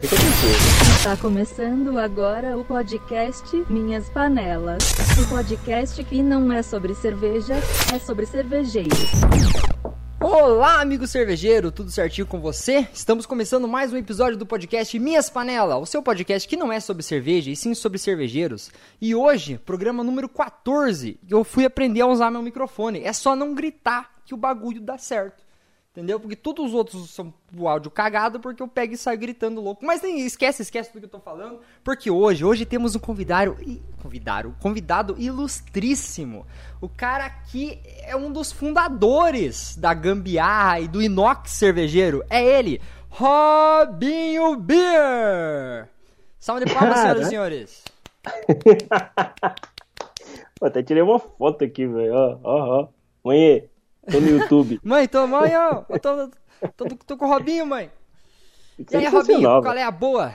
Está começando agora o podcast Minhas Panelas. O podcast que não é sobre cerveja, é sobre cervejeiros. Olá, amigo cervejeiro, tudo certinho com você? Estamos começando mais um episódio do podcast Minhas Panelas, o seu podcast que não é sobre cerveja, e sim sobre cervejeiros. E hoje, programa número 14, eu fui aprender a usar meu microfone. É só não gritar que o bagulho dá certo. Entendeu? Porque todos os outros são o áudio cagado porque eu pego e saio gritando louco. Mas nem esquece, esquece do que eu tô falando. Porque hoje, hoje temos um convidado. Convidado, convidado ilustríssimo. O cara aqui é um dos fundadores da Gambiarra e do Inox Cervejeiro. É ele, Robinho Beer! Salve de palmas, senhoras e senhores. Pô, até tirei uma foto aqui, velho. Ó, ó, ó. Mãe, tô no YouTube. mãe, tô, mãe, ó. Eu tô, tô, tô, com o Robinho, mãe. E aí, Robinho, Sensacional, qual é a boa?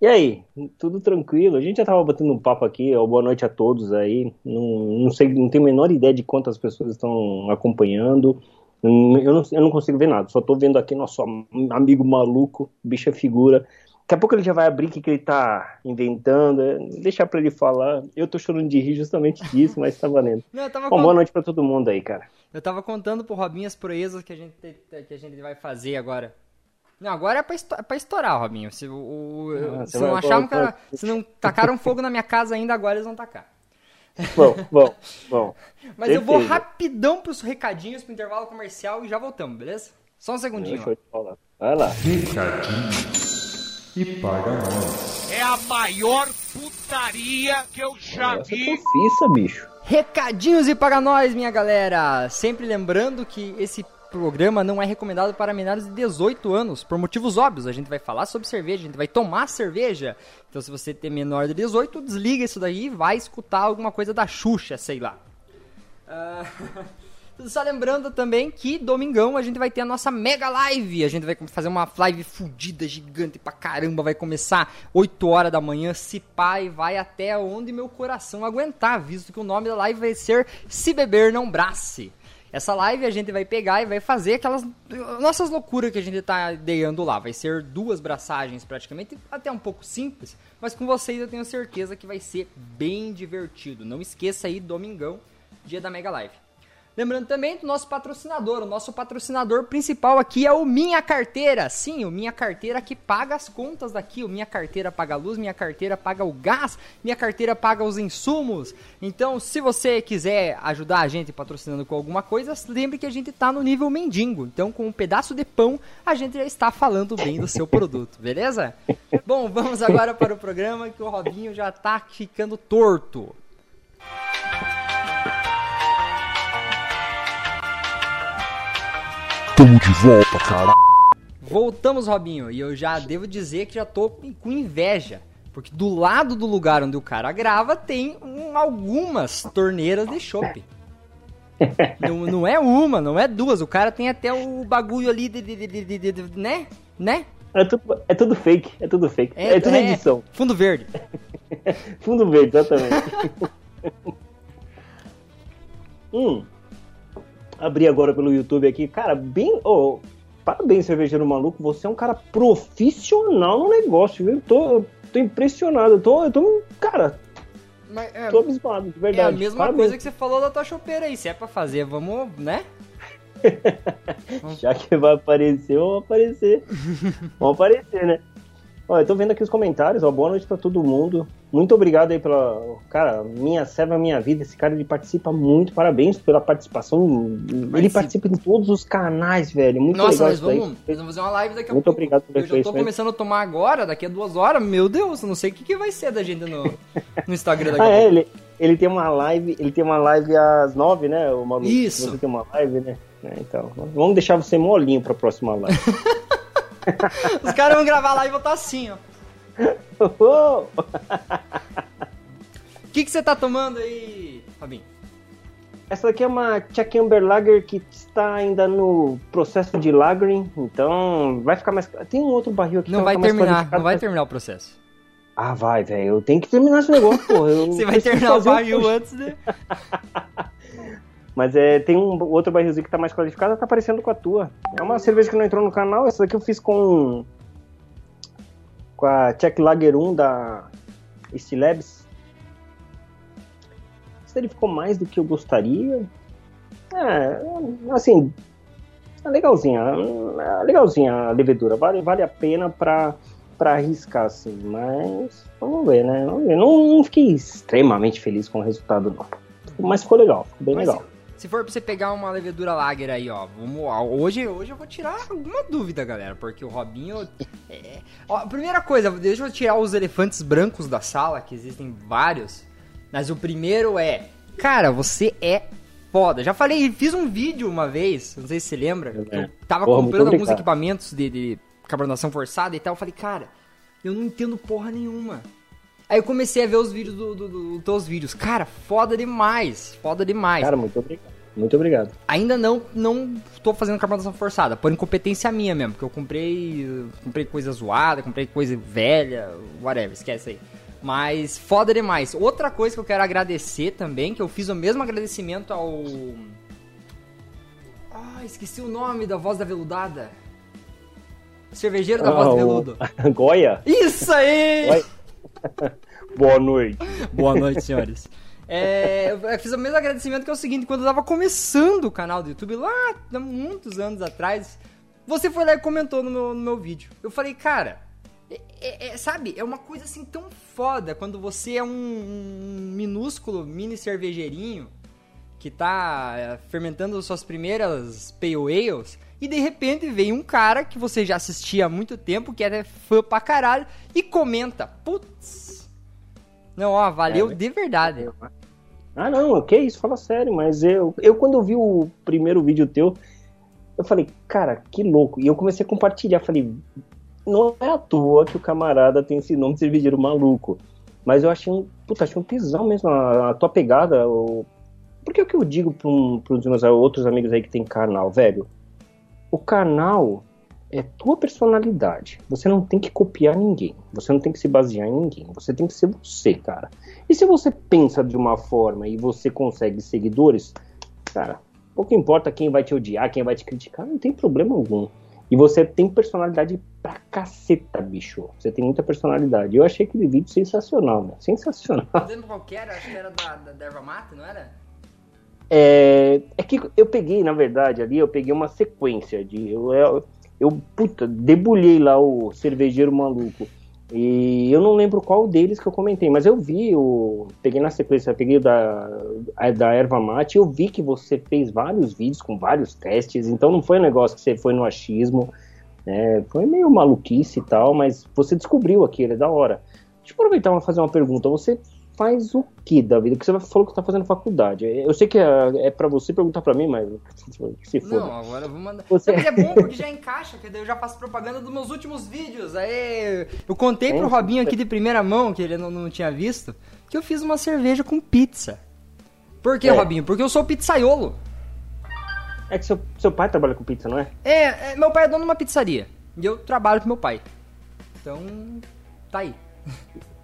E aí, tudo tranquilo? A gente já tava batendo um papo aqui, ó, boa noite a todos aí. Não, não sei, não tenho a menor ideia de quantas pessoas estão acompanhando. Eu não, eu não consigo ver nada, só tô vendo aqui nosso am- amigo maluco, bicha figura. Daqui a pouco ele já vai abrir o que, que ele tá inventando, deixar pra ele falar. Eu tô chorando de rir justamente disso, mas tá valendo. Não, Bom, cont- boa noite pra todo mundo aí, cara. Eu tava contando pro Robinho as proezas que a gente, te- que a gente vai fazer agora. Não, agora é pra, esto- é pra estourar, Robinho. Se, o, Ah, se você não vai- acharam que era- se não tacaram fogo na minha casa ainda, agora eles vão tacar. Bom, bom, bom. Mas eu vou rapidão pros recadinhos, pro intervalo comercial e já voltamos, beleza? Só um segundinho. Deixa eu te falar. Vai lá. Recadinhos e paga nós. É a maior putaria que eu já Essa é vi. profissa, bicho. Recadinhos e para nós, minha galera! Sempre lembrando que esse programa não é recomendado para menores de 18 anos, por motivos óbvios. A gente vai falar sobre cerveja, a gente vai tomar cerveja. Então, se você tem menor de 18, desliga isso daí e vai escutar alguma coisa da Xuxa, sei lá. Ah, Só lembrando também que domingão a gente vai ter a nossa mega live. A gente vai fazer uma live fudida, gigante pra caramba. Vai começar 8 horas da manhã, se pá, e vai até onde meu coração aguentar, visto que o nome da live vai ser Se Beber Não Brace. Essa live a gente vai pegar e vai fazer aquelas nossas loucuras que a gente tá ideando lá. Vai ser duas braçagens praticamente, até um pouco simples, mas com vocês eu tenho certeza que vai ser bem divertido. Não esqueça aí, domingão, dia da Mega Live. Lembrando também do nosso patrocinador. O nosso patrocinador principal aqui é o Minha Carteira. Sim, o Minha Carteira que paga as contas daqui. O Minha Carteira paga a luz, Minha Carteira paga o gás, Minha Carteira paga os insumos. Então, se você quiser ajudar a gente patrocinando com alguma coisa, lembre que a gente tá no nível mendigo. Então, com um pedaço de pão, a gente já está falando bem do seu produto, beleza? Bom, vamos agora para o programa que o Robinho já tá ficando torto. Tamo de volta, cara. Voltamos, Robinho, e eu já devo dizer que já tô com inveja. Porque do lado do lugar onde o cara grava tem um- algumas torneiras de chopp. não, não é uma, não é duas. O cara tem até o bagulho ali de, de- de- de- de- de- né? Né? É tudo, é tudo fake, é tudo fake. É, tudo edição. Fundo verde. Fundo verde, exatamente. hum. Abri agora pelo YouTube aqui. Cara, bem. Oh, parabéns, cervejeiro maluco. Você é um cara profissional no negócio, viu? Tô, tô impressionado. Eu tô, eu tô. Cara, Mas, é, tô abismado, de é verdade. a mesma Parabéns. coisa que você falou da tua chopeira aí. Se é pra fazer, vamos, né? Já que vai aparecer, vão aparecer. vão aparecer, né? Ó, eu tô vendo aqui os comentários, ó. Boa noite pra todo mundo. Muito obrigado aí pela. Cara, minha serva, minha vida. Esse cara ele participa muito. Parabéns pela participação. Ele participa em todos os canais, velho. Muito Nossa, legal nós vamos, nós vamos fazer uma live daqui a Muito pouco. obrigado pelo Eu já tô começando a tomar agora, daqui a duas horas. Meu Deus, eu não sei o que, que vai ser da gente no, no Instagram daqui Ah, a é, pouco. ele, ele tem uma live, ele tem uma live às nove, né, o maluco? Isso. Você tem uma live, né? É, então, vamos deixar você molinho pra próxima live. Os caras vão gravar lá e vou estar assim, ó. O que, que você tá tomando aí, Fabinho? Essa daqui é uma Czech Amber Lager que está ainda no processo de lagering, então vai ficar mais. Tem um outro barril aqui Não que vai tá terminar, não vai terminar o processo. Ah, vai, velho. Eu tenho que terminar esse negócio, porra. Eu Você vai terminar o um barril post. antes de... Mas é, tem um outro barrilzinho que tá mais qualificado, tá parecendo com a tua. É uma cerveja que não entrou no canal, essa daqui eu fiz com com a Czech Lager 1 da Stilebs. Ele ficou mais do que eu gostaria. É, assim, é legalzinha, é legalzinha a levedura, vale, vale a pena pra, pra arriscar, assim, mas vamos ver, né? Vamos ver. Não, não fiquei extremamente feliz com o resultado, não. Mas ficou legal, ficou bem Mas legal. Se, for pra você pegar uma levedura lager aí, ó, vamos, ó, hoje, hoje eu vou tirar alguma dúvida, galera, porque o Robinho. é- ó, primeira coisa, deixa eu tirar os elefantes brancos da sala, que existem vários. Mas o primeiro é, cara, você é foda. Já falei, fiz um vídeo uma vez, não sei se você lembra. que Eu tava Porra, comprando alguns equipamentos de, de carbonização forçada e tal. Eu falei, cara, eu não entendo porra nenhuma. Aí eu comecei a ver os vídeos do, do, do- dos teus vídeos. Cara, foda demais. Foda demais. Cara, muito obrigado. Muito obrigado. Ainda não não tô fazendo carbonização forçada, por incompetência minha mesmo, porque eu comprei comprei coisa zoada, comprei coisa velha, whatever, esquece aí. Mas foda demais. Outra coisa que eu quero agradecer também, que eu fiz o mesmo agradecimento ao Ah, esqueci o nome da voz da veludada. Cervejeiro da voz do Ah, veludo. Goia, Isso aí! Oi. boa noite. Boa noite, senhores. É, eu fiz o mesmo agradecimento que é o seguinte, quando eu tava começando o canal do YouTube, lá muitos anos atrás, você foi lá e comentou no meu, no meu vídeo. Eu falei, cara, é- é- é, sabe, é uma coisa assim tão foda quando você é um, um minúsculo mini cervejeirinho que tá é, fermentando suas primeiras pale ales e de repente vem um cara que você já assistia há muito tempo, que é fã pra caralho, e comenta, putz, não, ó, valeu É, de verdade. Ah, não, que isso, fala sério, mas eu, eu quando eu vi o primeiro vídeo teu, eu falei, cara, que louco. E eu comecei a compartilhar, falei, não é à toa que o camarada tem esse nome de cervejeiro maluco. Mas eu achei um, puta, achei um pisão mesmo a, a tua pegada. O... Porque é o que eu digo para os meus outros amigos aí que tem canal, velho? O canal é tua personalidade. Você não tem que copiar ninguém. Você não tem que se basear em ninguém. Você tem que ser você, cara. E se você pensa de uma forma e você consegue seguidores, cara, pouco importa quem vai te odiar, quem vai te criticar, não tem problema algum. E você tem personalidade pra caceta, bicho. Você tem muita personalidade. Eu achei aquele vídeo sensacional, né? Sensacional. Lembra qual que era? Acho que era da, da, da erva mate, não era? É, é que eu peguei, na verdade, ali, eu peguei uma sequência de. Eu, eu, eu, puta, debulhei lá o cervejeiro maluco. E eu não lembro qual deles que eu comentei, mas eu vi, o, peguei na sequência, peguei da, da erva mate, eu vi que você fez vários vídeos com vários testes, então não foi um negócio que você foi no achismo, né, foi meio maluquice e tal, mas você descobriu aquilo, é da hora. Deixa eu aproveitar e fazer uma pergunta, você faz o que da vida? Porque você falou que tá fazendo faculdade, eu sei que é, é para você perguntar para mim, mas se for. Não, agora eu vou mandar. Você- mas é bom porque já encaixa, que daí eu já faço propaganda dos meus últimos vídeos. Aí eu contei pro É, Robinho aqui de primeira mão, que ele não, não tinha visto, que eu fiz uma cerveja com pizza. Por que, É. Robinho? Porque eu sou pizzaiolo. É que seu, seu pai trabalha com pizza, não é? É, é, meu pai é dono de uma pizzaria. E eu trabalho com meu pai. Então, tá aí.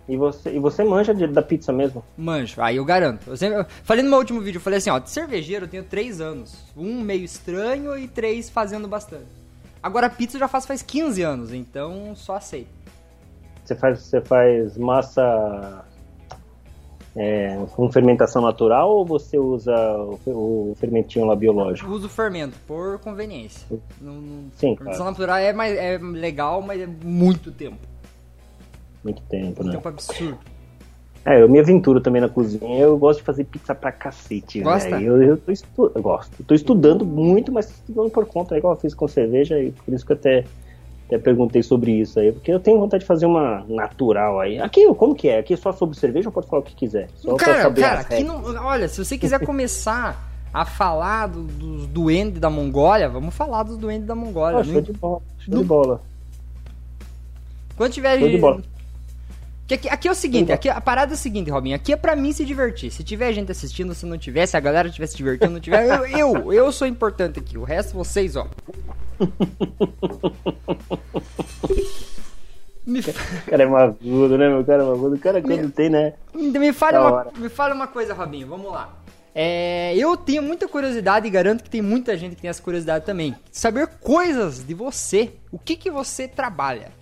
E você, e você manja de- da pizza mesmo? Manjo, aí eu garanto. Eu sempre, eu falei no meu último vídeo, eu falei assim, ó, de cervejeiro eu tenho três anos. Um meio estranho e três fazendo bastante. Agora pizza eu já faço faz 15 anos, então só aceito. Você faz, você faz massa é, com fermentação natural ou você usa o, o fermentinho lá biológico? Eu uso fermento, por conveniência. Não, não, Sim, Fermentação claro. natural é, mais, é legal, mas é muito tempo. Muito tempo, né? Tempo absurdo. É, eu me aventuro também na cozinha. Eu gosto de fazer pizza pra cacete, Gosta? Eu, eu tô estu... eu gosto. Eu tô estudando muito, mas tô estudando por conta, é igual eu fiz com cerveja, e por isso que eu até, até perguntei sobre isso aí. Porque eu tenho vontade de fazer uma natural aí. Aqui, como que é? Aqui é só sobre cerveja ou pode falar o que quiser? Só pra cara, saber cara, aqui não, olha, se você quiser começar a falar do- dos duendes da Mongólia, vamos falar dos duendes da Mongólia. Ah, show de bola, show No- de bola. Quando tiver. Show de bola. Que Aqui, aqui é o seguinte, aqui, a parada é o seguinte, Robinho, aqui é pra mim se divertir. Se tiver gente assistindo, se não tiver, se a galera estiver se divertindo, não tiver, eu, eu, eu sou importante aqui. O resto vocês, ó. Me, cara é mavudo, né, meu? Cara é mavudo. O cara quando Meu- tem, né? me, fale Da uma, hora. me fale uma coisa, Robinho, vamos lá. É, eu tenho muita curiosidade e garanto que tem muita gente que tem essa curiosidade também. Saber coisas de você. O que que você trabalha?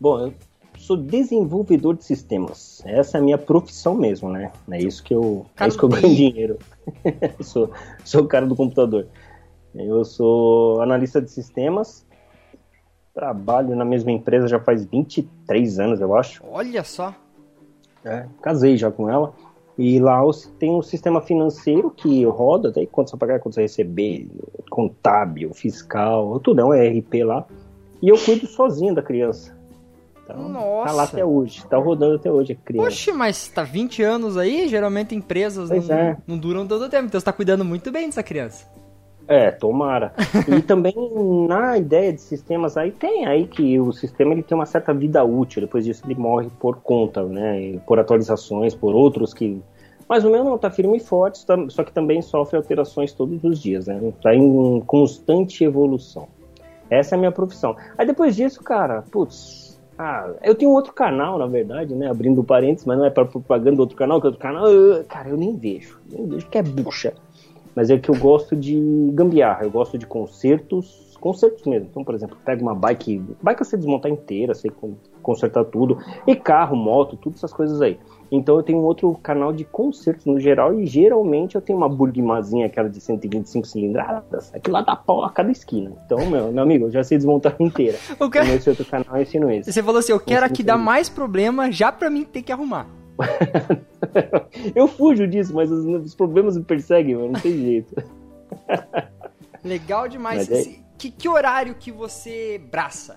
Bom, eu sou desenvolvedor de sistemas. Essa é a minha profissão mesmo, né? É isso que eu, é isso que eu ganho dinheiro. sou, sou o cara do computador. Eu sou analista de sistemas. Trabalho na mesma empresa já faz 23 anos, eu acho. Olha só. É, casei já com ela. E lá tem um sistema financeiro que roda, daí quanto você pagar, quanto você receber, contábil, fiscal, tudo é um ERP lá. E eu cuido sozinho da criança. Então, tá Nossa. lá até hoje, tá rodando até hoje a criança. Oxe, mas tá 20 anos aí, geralmente empresas Pois não, é. não duram tanto tempo, então você tá cuidando muito bem dessa criança. É, tomara. e também na ideia de sistemas aí tem aí que o sistema ele tem uma certa vida útil, depois disso ele morre por conta, né, por atualizações, por outros que mas o meu não tá firme e forte, tá- só que também sofre alterações todos os dias, né? Tá em constante evolução. Essa é a minha profissão. Aí depois disso, cara, putz, ah, eu tenho outro canal, na verdade, né? Abrindo parênteses, mas não é para propaganda do outro canal, que outro canal, eu- cara, eu nem vejo. Nem vejo que é bucha. Mas é que eu gosto de gambiarra, eu gosto de concertos, concertos mesmo. Então, por exemplo, pega uma bike, bike eu sei desmontar inteira, sei con- consertar tudo, e carro, moto, tudo essas coisas aí. Então eu tenho um outro canal de concertos no geral e geralmente eu tenho uma Burgmazinha, aquela de 125 cilindradas, aquilo lá dá pau a cada esquina. Então, meu, meu amigo, eu já sei desmontar inteira. Eu quero- Nesse outro canal eu ensino isso. Você falou assim, eu quero aqui dar mais problema já pra mim ter que arrumar. eu fujo disso, mas os, os problemas me perseguem, mano, não tem jeito. Legal demais. É- Esse- Que, que horário que você braça?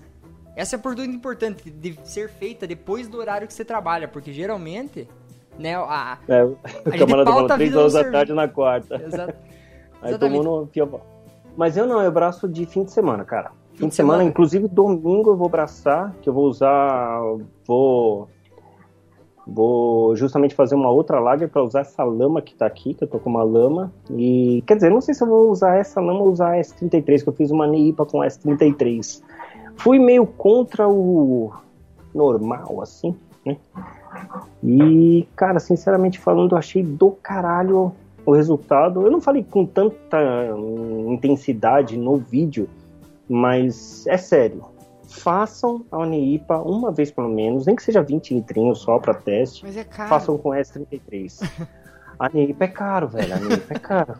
Essa é a pergunta importante, de ser feita depois do horário que você trabalha, porque geralmente, né, a... É, o gente pauta a 3 vida horas no da tarde na quarta. Exato. Aí Exatamente. no pior. Mas eu não, eu braço de fim de semana, cara. Fim, de de semana, semana. inclusive domingo eu vou braçar, que eu vou usar. Vou. Vou justamente fazer uma outra lager para usar essa lama que tá aqui, que eu tô com uma lama. E quer dizer, não sei se eu vou usar essa lama ou usar a S33, que eu fiz uma Neipa com S33. Fui meio contra o normal, assim, né? E, cara, sinceramente falando, eu achei do caralho o resultado. Eu não falei com tanta intensidade no vídeo, mas é sério. Façam a Oneipa uma vez pelo menos, nem que seja 20 litrinhos só para teste. Mas é caro. Façam com S33. A Neipa é caro, velho. A Neipa é caro.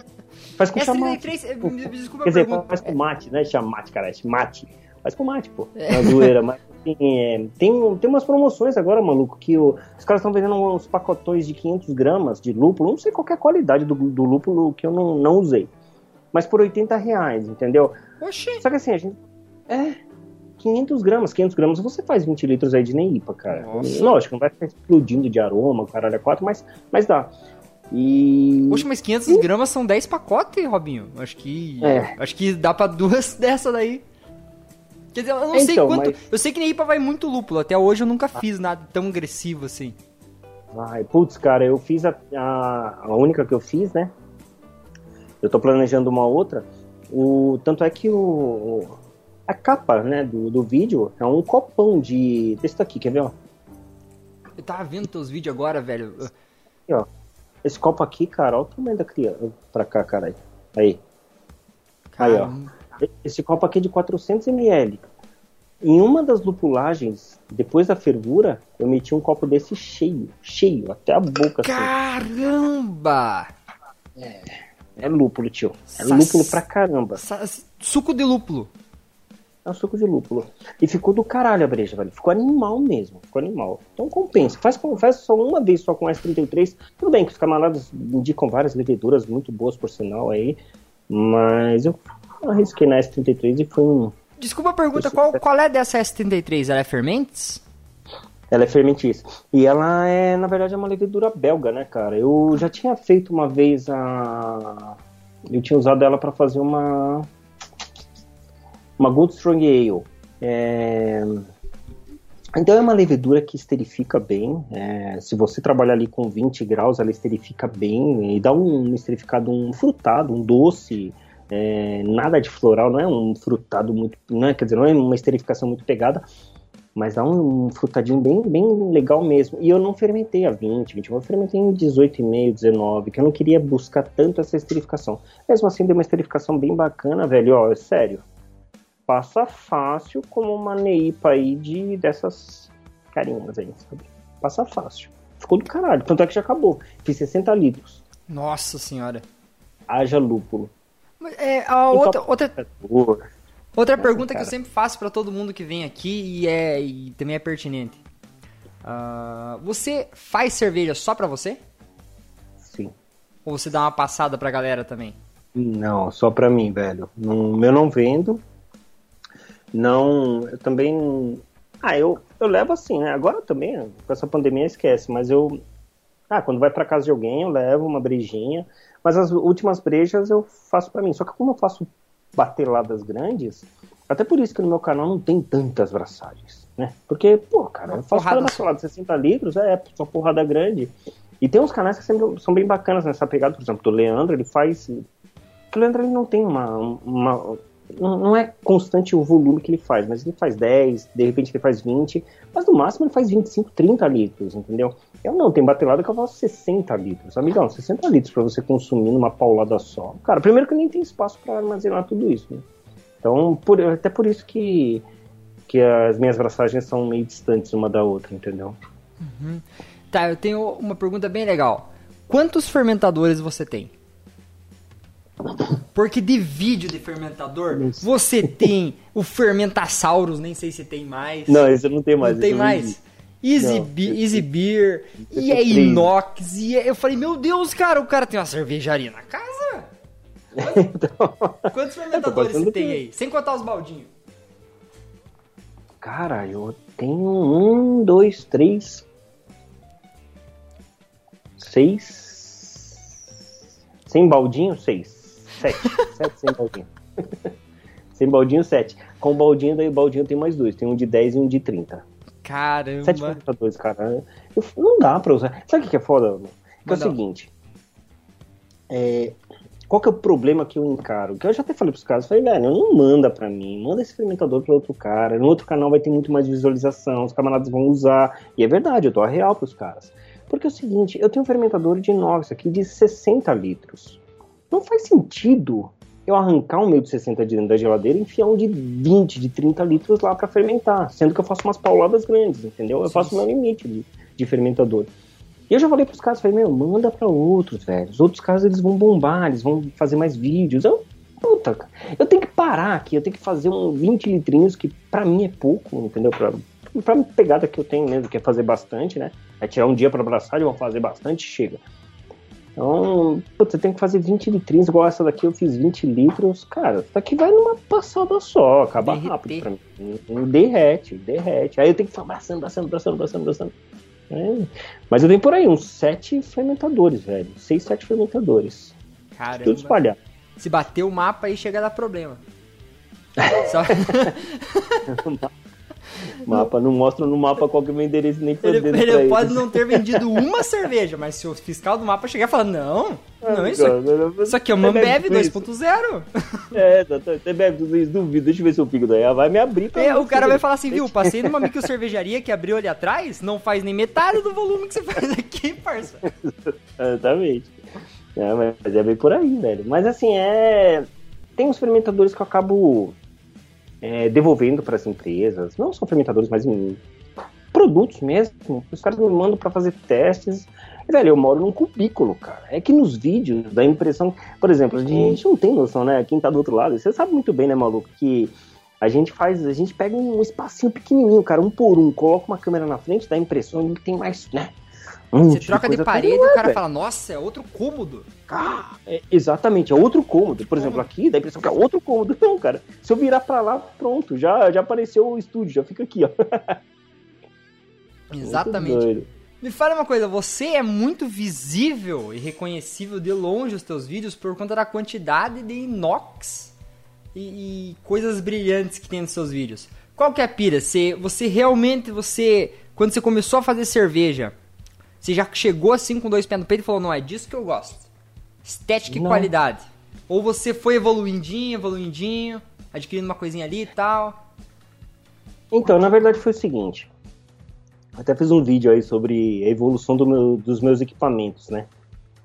Faz com chamate. S33, eh, me- me desculpa Quer dizer, pergunta. faz com mate, né? Chamate, cara. é Mate. Faz com mate, pô. Na zoeira. Mas assim, é, tem, tem umas promoções agora, maluco, que o- os caras estão vendendo uns pacotões de 500 gramas de lúpulo. Não sei qual é a qualidade do, do lúpulo que eu não, não usei. Mas por 80 reais, entendeu? Oxi. Só que assim, a gente. É. 500 gramas, 500 gramas, você faz 20 litros aí de Neipa, cara. Nossa. Lógico, não vai ficar explodindo de aroma, caralho, é 4, mas, mas dá. E. Oxe, mas 500 gramas são 10 pacotes, Robinho. Acho que. É. Acho que dá pra duas dessa daí. Quer dizer, eu não É, sei então, quanto. mas- Eu sei que na IPA vai muito lúpulo. Até hoje eu nunca fiz nada tão agressivo assim. Vai, putz, cara, eu fiz a, a, a única que eu fiz, né? Eu tô planejando uma outra. O, tanto é que o, a capa, né, do, do vídeo é um copão de. desse daqui, quer ver, ó? Eu tava vendo teus vídeos agora, velho. Aqui, ó. Esse copo aqui, cara, olha o tamanho da criança. Pra cá, caralho. Aí. Aí, ó. Esse copo aqui é de 400ml. Em uma das lupulagens, depois da fervura, eu meti um copo desse cheio, cheio, até a boca. assim. Caramba! É lúpulo, tio. É Sa- lúpulo pra caramba. Sa- Suco de lúpulo. É um suco de lúpulo. E ficou do caralho a breja, velho. Ficou animal mesmo. Ficou animal. Então compensa. Faz, faz só uma vez só com S33. Tudo bem que os camaradas indicam várias leveduras muito boas, por sinal, aí. Mas eu arrisquei na S33 e foi um. Desculpa a pergunta, qual, qual é dessa S33? Ela é fermentes? Ela é fermentícia. E ela é, na verdade, é uma levedura belga, né, cara? Eu já tinha feito uma vez a. Eu tinha usado ela para fazer uma. Uma Good Strong Ale. É... Então é uma levedura que esterifica bem. é, Se você trabalhar ali com 20 graus, ela esterifica bem e dá um esterificado, um frutado, um doce. É, nada de floral, não é um frutado muito. Não é, quer dizer, não é uma esterificação muito pegada, mas dá um frutadinho bem, bem legal mesmo. E eu não fermentei a 20, 21, eu fermentei em 18,5, 19, que eu não queria buscar tanto essa esterificação. Mesmo assim, deu uma esterificação bem bacana, velho. Ó, é sério. passa fácil como uma neipa aí de, dessas carinhas aí, sabe? Passa fácil. Ficou do caralho. Tanto é que já acabou. Fiz 60 litros. Nossa senhora. Haja lúpulo. É, a outra, outra, outra pergunta que eu sempre faço pra todo mundo que vem aqui e, é, e também é pertinente. Ah, você faz cerveja só pra você? Sim. Ou você dá uma passada pra galera também? Não, só pra mim, velho. Não, eu não vendo. Não, eu também. Ah, eu, eu levo assim, né? Agora também, com essa pandemia, esquece. Mas eu. Ah, quando vai pra casa de alguém, eu levo uma brejinha. Mas as últimas brejas eu faço pra mim. Só que como eu faço bateladas grandes, até por isso que no meu canal não tem tantas braçagens, né? Porque, pô, cara, eu faço cada batelada de 60 litros, é, só porrada grande. E tem uns canais que sempre são bem bacanas nessa pegada, por exemplo, do Leandro, ele faz o Leandro ele não tem uma, uma- não é constante o volume que ele faz, mas ele faz 10, de repente ele faz 20, mas no máximo ele faz 25, 30 litros, entendeu? Eu não, tem batelada que eu faço 60 litros. Amigão, 60 litros pra você consumir numa paulada só. Cara, primeiro que nem tem espaço pra armazenar tudo isso, né? Então, por- até por isso que, que as minhas braçagens são meio distantes uma da outra, entendeu? Tá, eu tenho uma pergunta bem legal. Quantos fermentadores você tem? Porque de vídeo de fermentador, você tem o Fermentasaurus, nem sei se tem mais. Não, esse eu não tenho mais. Não tem mais. Easy, Be- Beer, e é inox, e é- eu falei, meu Deus, cara, o cara tem uma cervejaria na casa? Então, Quantos fermentadores passando você tem aí? Sem contar os baldinhos. Cara, eu tenho um, dois, três, seis. Sem baldinho, seis. Sete. sete sem baldinho. sem baldinho, sete. Com baldinho, daí o baldinho tem mais dois. Tem um de 10 e um de 30. Caramba. Sete fermentadores, cara. Eu- não dá pra usar. Sabe o que é foda? mano? Que é o seguinte. É, qual que é o problema que eu encaro? Que eu já até falei pros caras, falei, velho, não manda pra mim, manda esse fermentador pra outro cara. No outro canal vai ter muito mais visualização, os camaradas vão usar. E é verdade, eu tô a real pros caras. Porque é o seguinte, eu tenho um fermentador de inox aqui de 60 litros. Não faz sentido eu arrancar um meio de 60 de dentro da geladeira e enfiar um de 20, de 30 litros lá pra fermentar. Sendo que eu faço umas pauladas grandes, entendeu? Eu faço o meu limite de, de fermentador. E eu já falei pros caras, falei, meu, manda pra outros, velho. Os outros caras eles vão bombar, eles vão fazer mais vídeos. Eu, puta, cara, eu tenho que parar aqui, eu tenho que fazer um 20 litrinhos, que pra mim é pouco, entendeu? Pra, pra pegada que eu tenho mesmo, que é fazer bastante, né? É tirar um dia pra abraçar, eu vou fazer bastante, chega. Então, putz, eu tenho que fazer 20 litrinhos, igual essa daqui eu fiz 20 litros. Cara, isso daqui vai numa passada só, acaba Derreter. rápido pra mim. Derrete, derrete. Aí eu tenho que ficar abraçando, abraçando, abraçando, abraçando, abraçando. É. Mas eu tenho por aí uns 7 fermentadores, velho. 6, 7 fermentadores. Tudo Caramba. espalhado. Se bater o mapa aí chega a dar problema. Só- Mapa, não mostra no mapa qual que é o meu endereço nem ele fodendo ele pra eles. pode não ter vendido uma cerveja, mas se o fiscal do mapa chegar e falar, não, não, isso aqui, isso aqui é uma Ambev tudo isso. 2.0. É. Você bebe tudo isso, duvido. Deixa eu ver se eu fico daí. Vai me abrir pra É, o cara vai falar assim, viu, passei numa micro cervejaria que abriu ali atrás, não faz nem metade do volume que você faz aqui, parça. Exatamente. É, mas é bem por aí, velho. Mas assim, é. Tem uns fermentadores que eu acabo é, devolvendo para as empresas. Não só fermentadores, mas em produtos mesmo. Os caras me mandam para fazer testes. E, velho, eu moro num cubículo, cara. É que nos vídeos da impressão. Por exemplo, a gente não tem noção, né? Quem tá do outro lado, você sabe muito bem, né, maluco? Que a gente faz. A gente pega um espacinho pequenininho, cara, um por um, coloca uma câmera na frente da impressão e tem mais, né? Um Você troca de coisa. parede e o cara velho. fala, nossa, é outro cômodo. Ah, é, exatamente, é outro cômodo. Por exemplo, aqui dá a impressão que é outro cômodo. Não, cara. Se eu virar pra lá, pronto, já, já apareceu o estúdio, já fica aqui, ó. Exatamente. Me fala uma coisa, você é muito visível e reconhecível de longe os teus vídeos por conta da quantidade de inox e, e coisas brilhantes que tem nos seus vídeos. Qual que é a pira? Você, você realmente, você, quando você começou a fazer cerveja, você já chegou assim com dois pés no peito e falou, não, é disso que eu gosto. Estética e Não. qualidade. Ou você foi evoluindinho, evoluindinho, adquirindo uma coisinha ali e tal. Então, na verdade foi o seguinte. Até fiz um vídeo aí sobre a evolução do meu- dos meus equipamentos, né?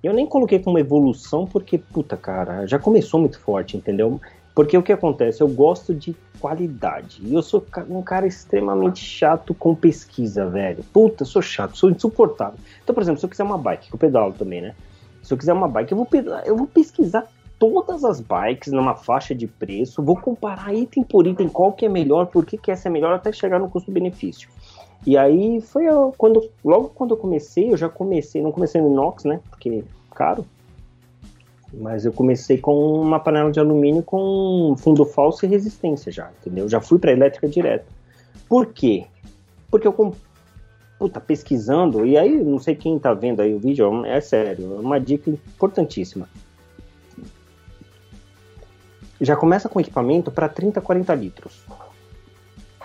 Eu nem coloquei como evolução porque, puta, cara, já começou muito forte, entendeu? Porque o que acontece? Eu gosto de qualidade. E eu sou um cara extremamente chato com pesquisa, velho. Puta, sou chato, sou insuportável. Então, por exemplo, se eu quiser uma bike, que eu pedalo também, né? Se eu quiser uma bike, eu vou, eu vou pesquisar todas as bikes numa faixa de preço, vou comparar item por item qual que é melhor, por que, que essa é melhor, até chegar no custo-benefício. E aí foi quando, logo quando eu comecei, eu já comecei, não comecei no inox, né? Porque caro. Mas eu comecei com uma panela de alumínio com fundo falso e resistência já, entendeu? Já fui para elétrica direto. Por quê? Porque eu com- puta, pesquisando, e aí não sei quem tá vendo aí o vídeo, é sério, é uma dica importantíssima. Já começa com equipamento para 30, 40 litros.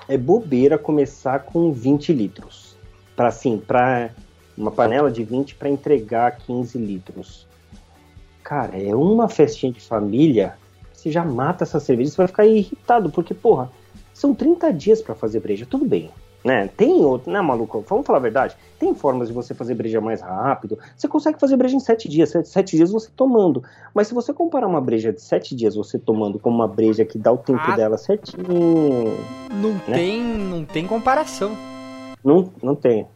É bobeira começar com 20 litros. Para assim, para uma panela de 20 para entregar 15 litros. Cara, é uma festinha de família, você já mata essa cerveja, você vai ficar irritado, porque, porra, são 30 dias para fazer breja, tudo bem. Né? Tem outro, né, maluco? Vamos falar a verdade. Tem formas de você fazer breja mais rápido. Você consegue fazer breja em 7 dias, 7, dias você tomando. Mas se você comparar uma breja de 7 dias você tomando com uma breja que dá o tempo Ah. dela certinho, Não Né? tem, não tem comparação. não, não tem.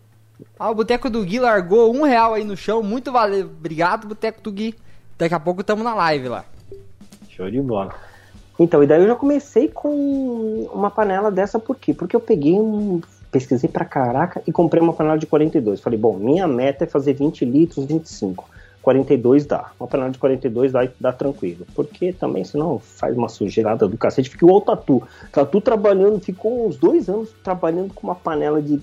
Ah, o Boteco do Gui largou um real aí no chão. Muito valeu. Obrigado, Boteco do Gui. Daqui a pouco tamo na live lá. Show de bola. Então, e daí eu já comecei com uma panela dessa, por quê? Porque eu peguei um. Pesquisei pra caraca e comprei uma panela de 42. Falei, bom, minha meta é fazer 20 litros, 25. 42 dá. Uma panela de 42 dá, dá tranquilo. Porque também, senão, faz uma sujeirada do cacete. Fica o Tatu. Tatu trabalhando, ficou uns dois anos trabalhando com uma panela de,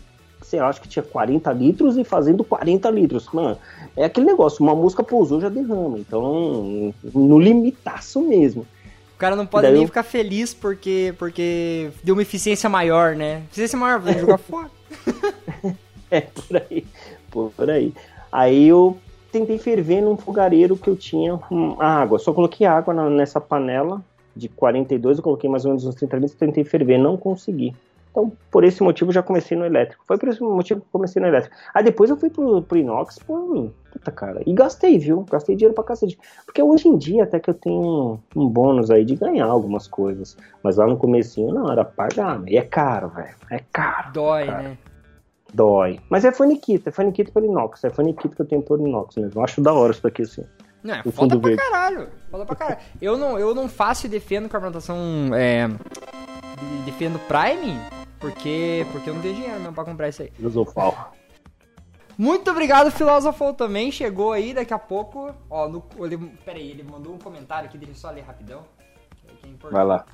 sei lá, acho que tinha 40 litros e fazendo 40 litros. Mano, é aquele negócio, uma música pousou, já derrama. Então, no limitaço mesmo. O cara não pode Daí nem eu- ficar feliz porque, porque deu uma eficiência maior, né? Eficiência maior, vou jogar fora. É, por aí. Por aí. Aí eu tentei ferver num fogareiro que eu tinha hum, água. Só coloquei água nessa panela de 42, eu coloquei mais ou menos uns 30 litros, tentei ferver, não consegui. Então, por esse motivo, eu já comecei no elétrico. Foi por esse motivo que eu comecei no elétrico. Aí depois eu fui pro, pro inox, pô, puta cara. E gastei, viu? Gastei dinheiro pra cacete. Porque hoje em dia até que eu tenho um bônus aí de ganhar algumas coisas. Mas lá no comecinho, não, era pagar. né? E é caro, velho. É caro. Dói, cara. né? Dói. Mas é faniquita, é faniquita pelo inox. É faniquita que eu tenho por inox mesmo. Eu acho da hora isso daqui, assim. Não, é foda pra verde. caralho. Foda pra caralho. Eu não, eu não faço e defendo carbonatação. É, de- defendo Prime porque, porque eu não tenho dinheiro mesmo pra comprar isso aí. Filosofal. Muito obrigado, Filosofal também. Chegou aí daqui a pouco. Ó, no, ele, pera aí, ele mandou um comentário aqui, deixa eu só ler rapidão. é importante. Vai lá.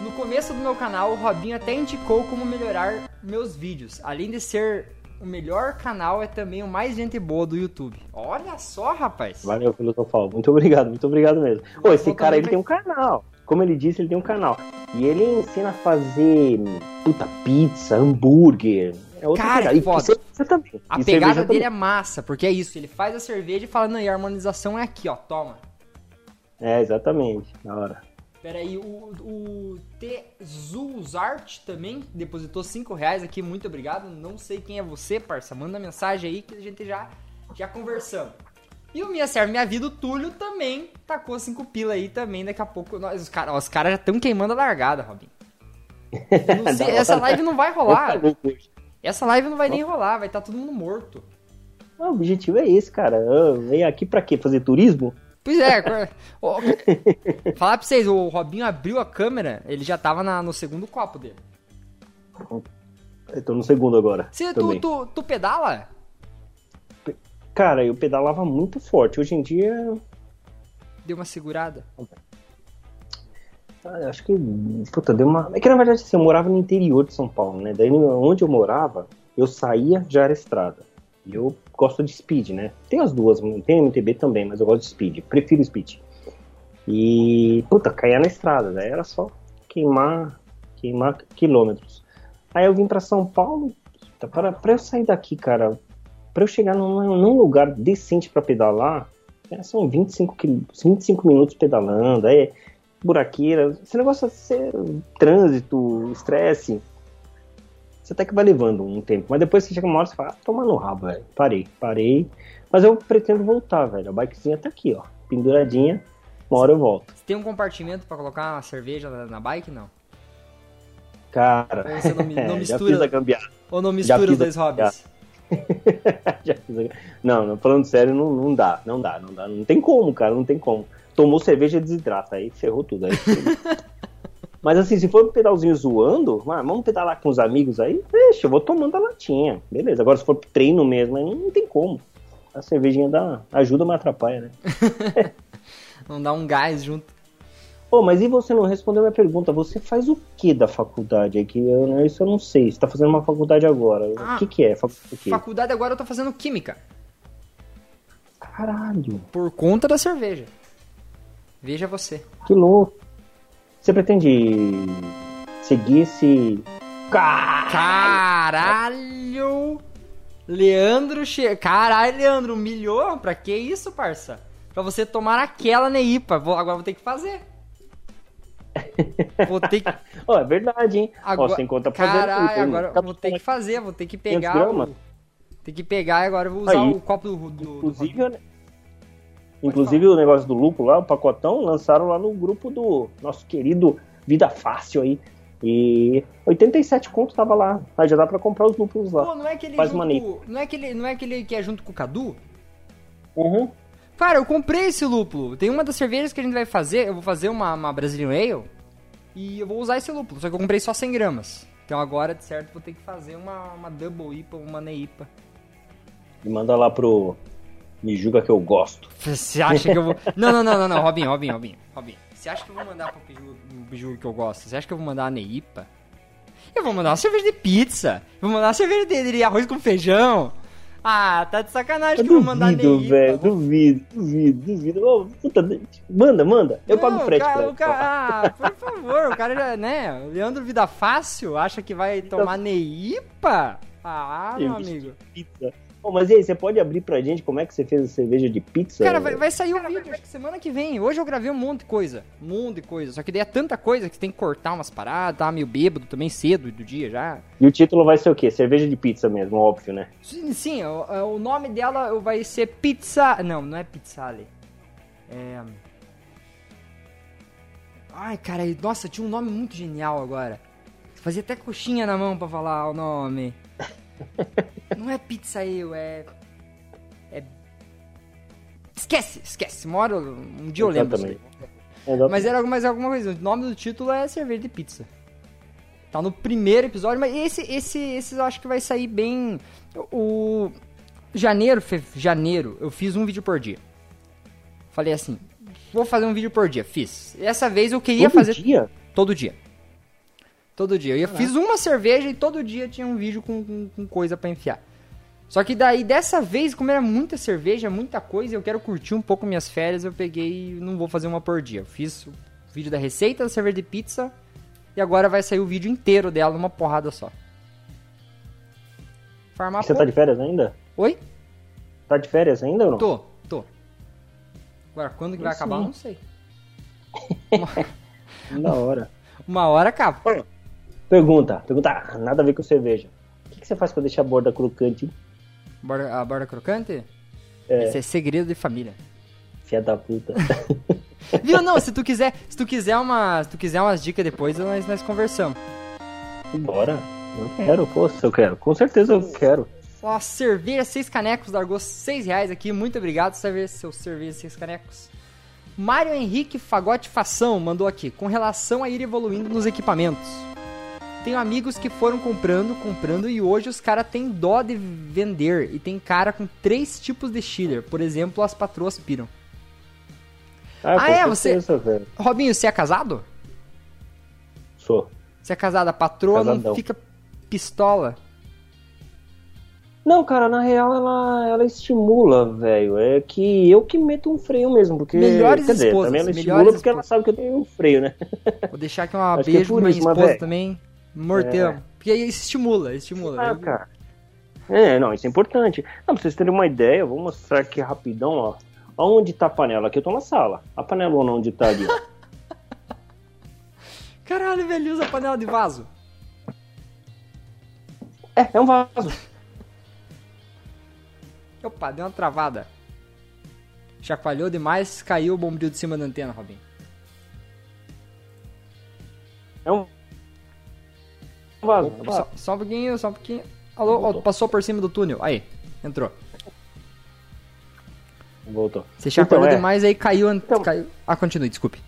No começo do meu canal, o Robinho até indicou como melhorar meus vídeos. Além de ser o melhor canal, é também o mais gente boa do YouTube. Olha só, rapaz. Valeu, Filosofal. Muito obrigado, muito obrigado mesmo. Ô, esse cara, ele tem um canal. Como ele disse, ele tem um canal. E ele ensina a fazer, puta, pizza, hambúrguer. É outra Cara, pegada. E foda. cerveja também. A E pegada dele é massa, porque é isso, ele faz a cerveja e fala, não, e a harmonização é aqui, ó, toma. também. É, exatamente. Da hora. Pera aí, o, o Tezuzart também depositou 5 reais aqui, muito obrigado. Não sei quem é você, parça, manda mensagem aí que a gente já, já conversamos. E o Minha Serve Minha Vida, o Túlio também tacou 5 pila aí também, daqui a pouco. Nós, os caras cara já estão queimando a largada, Robin. Sei, essa live não vai rolar. Essa live não vai nem rolar, vai estar todo mundo morto. O objetivo é esse, cara. Venho aqui pra quê? Fazer turismo? Pois é, falar pra vocês, o Robinho abriu a câmera, ele já tava na- no segundo copo dele. Eu tô no segundo agora. Você, tu, tu, tu pedala? Cara, eu pedalava muito forte. Hoje em dia, Deu uma segurada. ah, acho que. Puta, deu uma. É que na verdade assim, eu morava no interior de São Paulo, né? Daí onde eu morava, eu saía, já era estrada. E eu gosto de speed, né? Tem as duas, tem MTB também, mas eu gosto de speed. Prefiro speed. E, puta, caía na estrada, daí era só queimar, queimar quilômetros. Aí eu vim pra São Paulo, puta, para, pra eu sair daqui, cara, pra eu chegar num, num lugar decente pra pedalar, é, são 25, quil- 25 minutos pedalando, aí buraqueira, esse negócio de ser trânsito, estresse, você até que vai levando um tempo, mas depois você chega uma hora e você fala, ah, toma no rabo, velho, parei, parei, mas eu pretendo voltar, velho, a bikezinha tá aqui, ó, penduradinha, Uma hora eu volto. Você tem um compartimento pra colocar uma cerveja na, bike, não? Cara, Ou você não, não já mistura? fiz a gambiarra. Ou não Já mistura os dois hobbies? Não, não, falando sério, não, não dá, não dá, não dá. Não tem como, cara, não tem como. Tomou cerveja desidrata, aí ferrou tudo. Aí. Mas assim, se for um pedalzinho zoando, ah, vamos pedalar com os amigos aí, deixa, eu vou tomando a latinha. Beleza, agora se for treino mesmo, aí não, não tem como. A cervejinha dá, ajuda, mas atrapalha, né? Não dá um gás junto. Pô, mas e você não respondeu minha pergunta? Você faz o que da faculdade? É que eu, isso eu não sei. Você tá fazendo uma faculdade agora. Ah, o que que é? Quê? Faculdade agora eu tô fazendo química. Caralho, Por conta da cerveja. Veja você. que louco. Você pretende seguir esse... Ca- Caralho! Leandro che... Caralho, Leandro, humilhou? Pra que isso, parça? Pra você tomar aquela Neipa. Agora vou ter que fazer. Vou ter que. Ó, é verdade, hein? Agora... Ó, sem conta pra fazer Caralho, tudo, hein? agora Tá vou ter que fazer, vou ter que 500 pegar. O... Tem que pegar e agora eu vou usar Aí. o copo do. do, do... Inclusive, né? Inclusive o negócio do lúpulo lá, o pacotão, lançaram lá no grupo do nosso querido Vida Fácil aí. E 87 conto tava lá. Aí já dá pra comprar os lúpulos lá. Pô, não é aquele. Faz junto com- Não é aquele. Não é aquele que é junto com o Cadu? Uhum. Cara, eu comprei esse lúpulo. Tem uma das cervejas que a gente vai fazer. Eu vou fazer uma, uma Brazilian Ale. E eu vou usar esse lúpulo. Só que eu comprei só 100 gramas. Então agora, de certo, vou ter que fazer uma, uma Double IPA, uma Neipa. E manda lá pro. Me julga que eu gosto. Você acha que eu vou. Não, não, não, não, não. Robinho, Robinho, Robinho. Robinho. Você acha que eu vou mandar pro Biju que eu gosto? Você acha que eu vou mandar a Neipa? Eu vou mandar uma cerveja de pizza. Vou mandar uma cerveja de, de arroz com feijão. Ah, tá de sacanagem Eu que eu vou mandar duvido, velho. Duvido, duvido, duvido. Ô, puta, manda, manda. Eu pago Não, o frete cara, pra o cara, ah, por favor, o cara já, né? O Leandro Vida Fácil acha que vai tomar Neipa? Ah, meu amigo. pizza. Mas e aí, você pode abrir pra gente como é que você fez a cerveja de pizza? Cara, vai, vai sair um vídeo, acho que semana que vem. Hoje eu gravei um monte de coisa. Um monte de coisa. Só que daí é tanta coisa que você tem que cortar umas paradas, tá meio bêbado também cedo do dia já. E o título vai ser o quê? Cerveja de pizza mesmo, óbvio, né? Sim, sim o, o nome dela vai ser Pizza. Não, não é Pizzale. É. Ai, cara, nossa, tinha um nome muito genial agora. Fazia até coxinha na mão pra falar o nome. Não é pizza eu, é. É. Esquece, esquece. Uma hora, eu- um dia eu lembro. Mas era mais alguma coisa. O nome do título é cerveja de pizza. Tá no primeiro episódio, mas esse, esse, esse eu acho que vai sair bem. O janeiro, fe- janeiro, eu fiz um vídeo por dia. Falei assim, vou fazer um vídeo por dia. Fiz. Essa vez eu queria Todo fazer dia? todo dia. Todo dia. Eu fiz uma cerveja e todo dia tinha um vídeo com, com, com coisa pra enfiar. Só que daí, dessa vez, como era muita cerveja, muita coisa, eu quero curtir um pouco minhas férias, eu peguei e não vou fazer uma por dia. Eu fiz o vídeo da receita da cerveja de pizza e agora vai sair o vídeo inteiro dela numa porrada só. Farmar Você tá de férias ainda? Oi? Tá de férias ainda ou não? Tô, tô. Agora, quando que vai acabar, eu não sei. Da hora. Uma hora acaba. Pergunta, pergunta, nada a ver com cerveja. O que, que você faz pra deixar a borda crocante? Borda, a borda crocante? É. Esse é segredo de família. Filha da puta. Viu? Não, se tu quiser, se tu quiser uma, se tu quiser umas dicas depois, nós, nós conversamos. Bora. Eu quero, pô, se eu quero. Com certeza eu quero. Ó, cerveja seis canecos, largou seis reais aqui. Muito obrigado, cerveja, seu cerveja seis canecos. Mário Henrique Fagote Fação mandou aqui. Com relação a ir evoluindo nos equipamentos. Tenho amigos que foram comprando, comprando e hoje os caras têm dó de vender. E tem cara com três tipos de chiller. Por exemplo, as patroas piram. Ah, Ah, é? Você- certeza. Robinho, você é casado? Sou. Você é casado, a patroa não Casadão. fica pistola. Não, cara, na real ela, ela estimula, velho. É que eu que meto um freio mesmo, porque. Melhores quer dizer, esposas, também ela estimula porque ela esposas. sabe que eu tenho um freio, né? Vou deixar aqui um é beijo pra minha esposa também. Morteu. Porque aí estimula, estimula. Ah, cara. É, não, isso é importante. Não, pra vocês terem uma ideia, eu vou mostrar aqui rapidão, ó. Onde tá a panela? Aqui eu tô na sala. A panelona onde tá ali, ó. Caralho, velho, usa panela de vaso. É, é um vaso. Opa, deu uma travada. chacoalhou demais, caiu o bombril de cima da antena, Robin. É um. Vaza, Só, só um pouquinho, só um pouquinho. Alô, Voltou. passou por cima do túnel. Aí, entrou. Voltou. Você chacoalhou Então, é. demais, aí caiu, Então- caiu. Ah, continue, desculpe.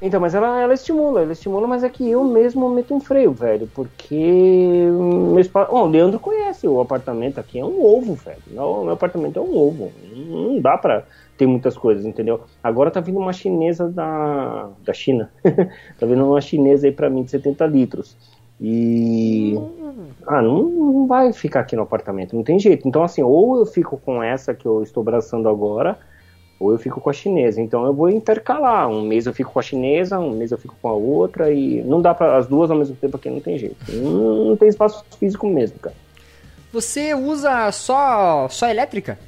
Então, mas ela, ela estimula, ela estimula, mas é que eu mesmo meto um freio, velho, porque meu. Ó, o Leandro conhece o apartamento aqui, é um ovo, velho. Meu, meu apartamento é um ovo. Não dá pra ter muitas coisas, entendeu? Agora tá vindo uma chinesa da, da China. tá vindo uma chinesa aí pra mim de 70 litros. E. Ah, não, não vai ficar aqui no apartamento, não tem jeito. Então, assim, ou eu fico com essa que eu estou abraçando agora, ou eu fico com a chinesa. Então eu vou intercalar. Um mês eu fico com a chinesa, um mês eu fico com a outra e não dá para as duas ao mesmo tempo aqui, não tem jeito. Não, não tem espaço físico mesmo, cara. Você usa só, só elétrica?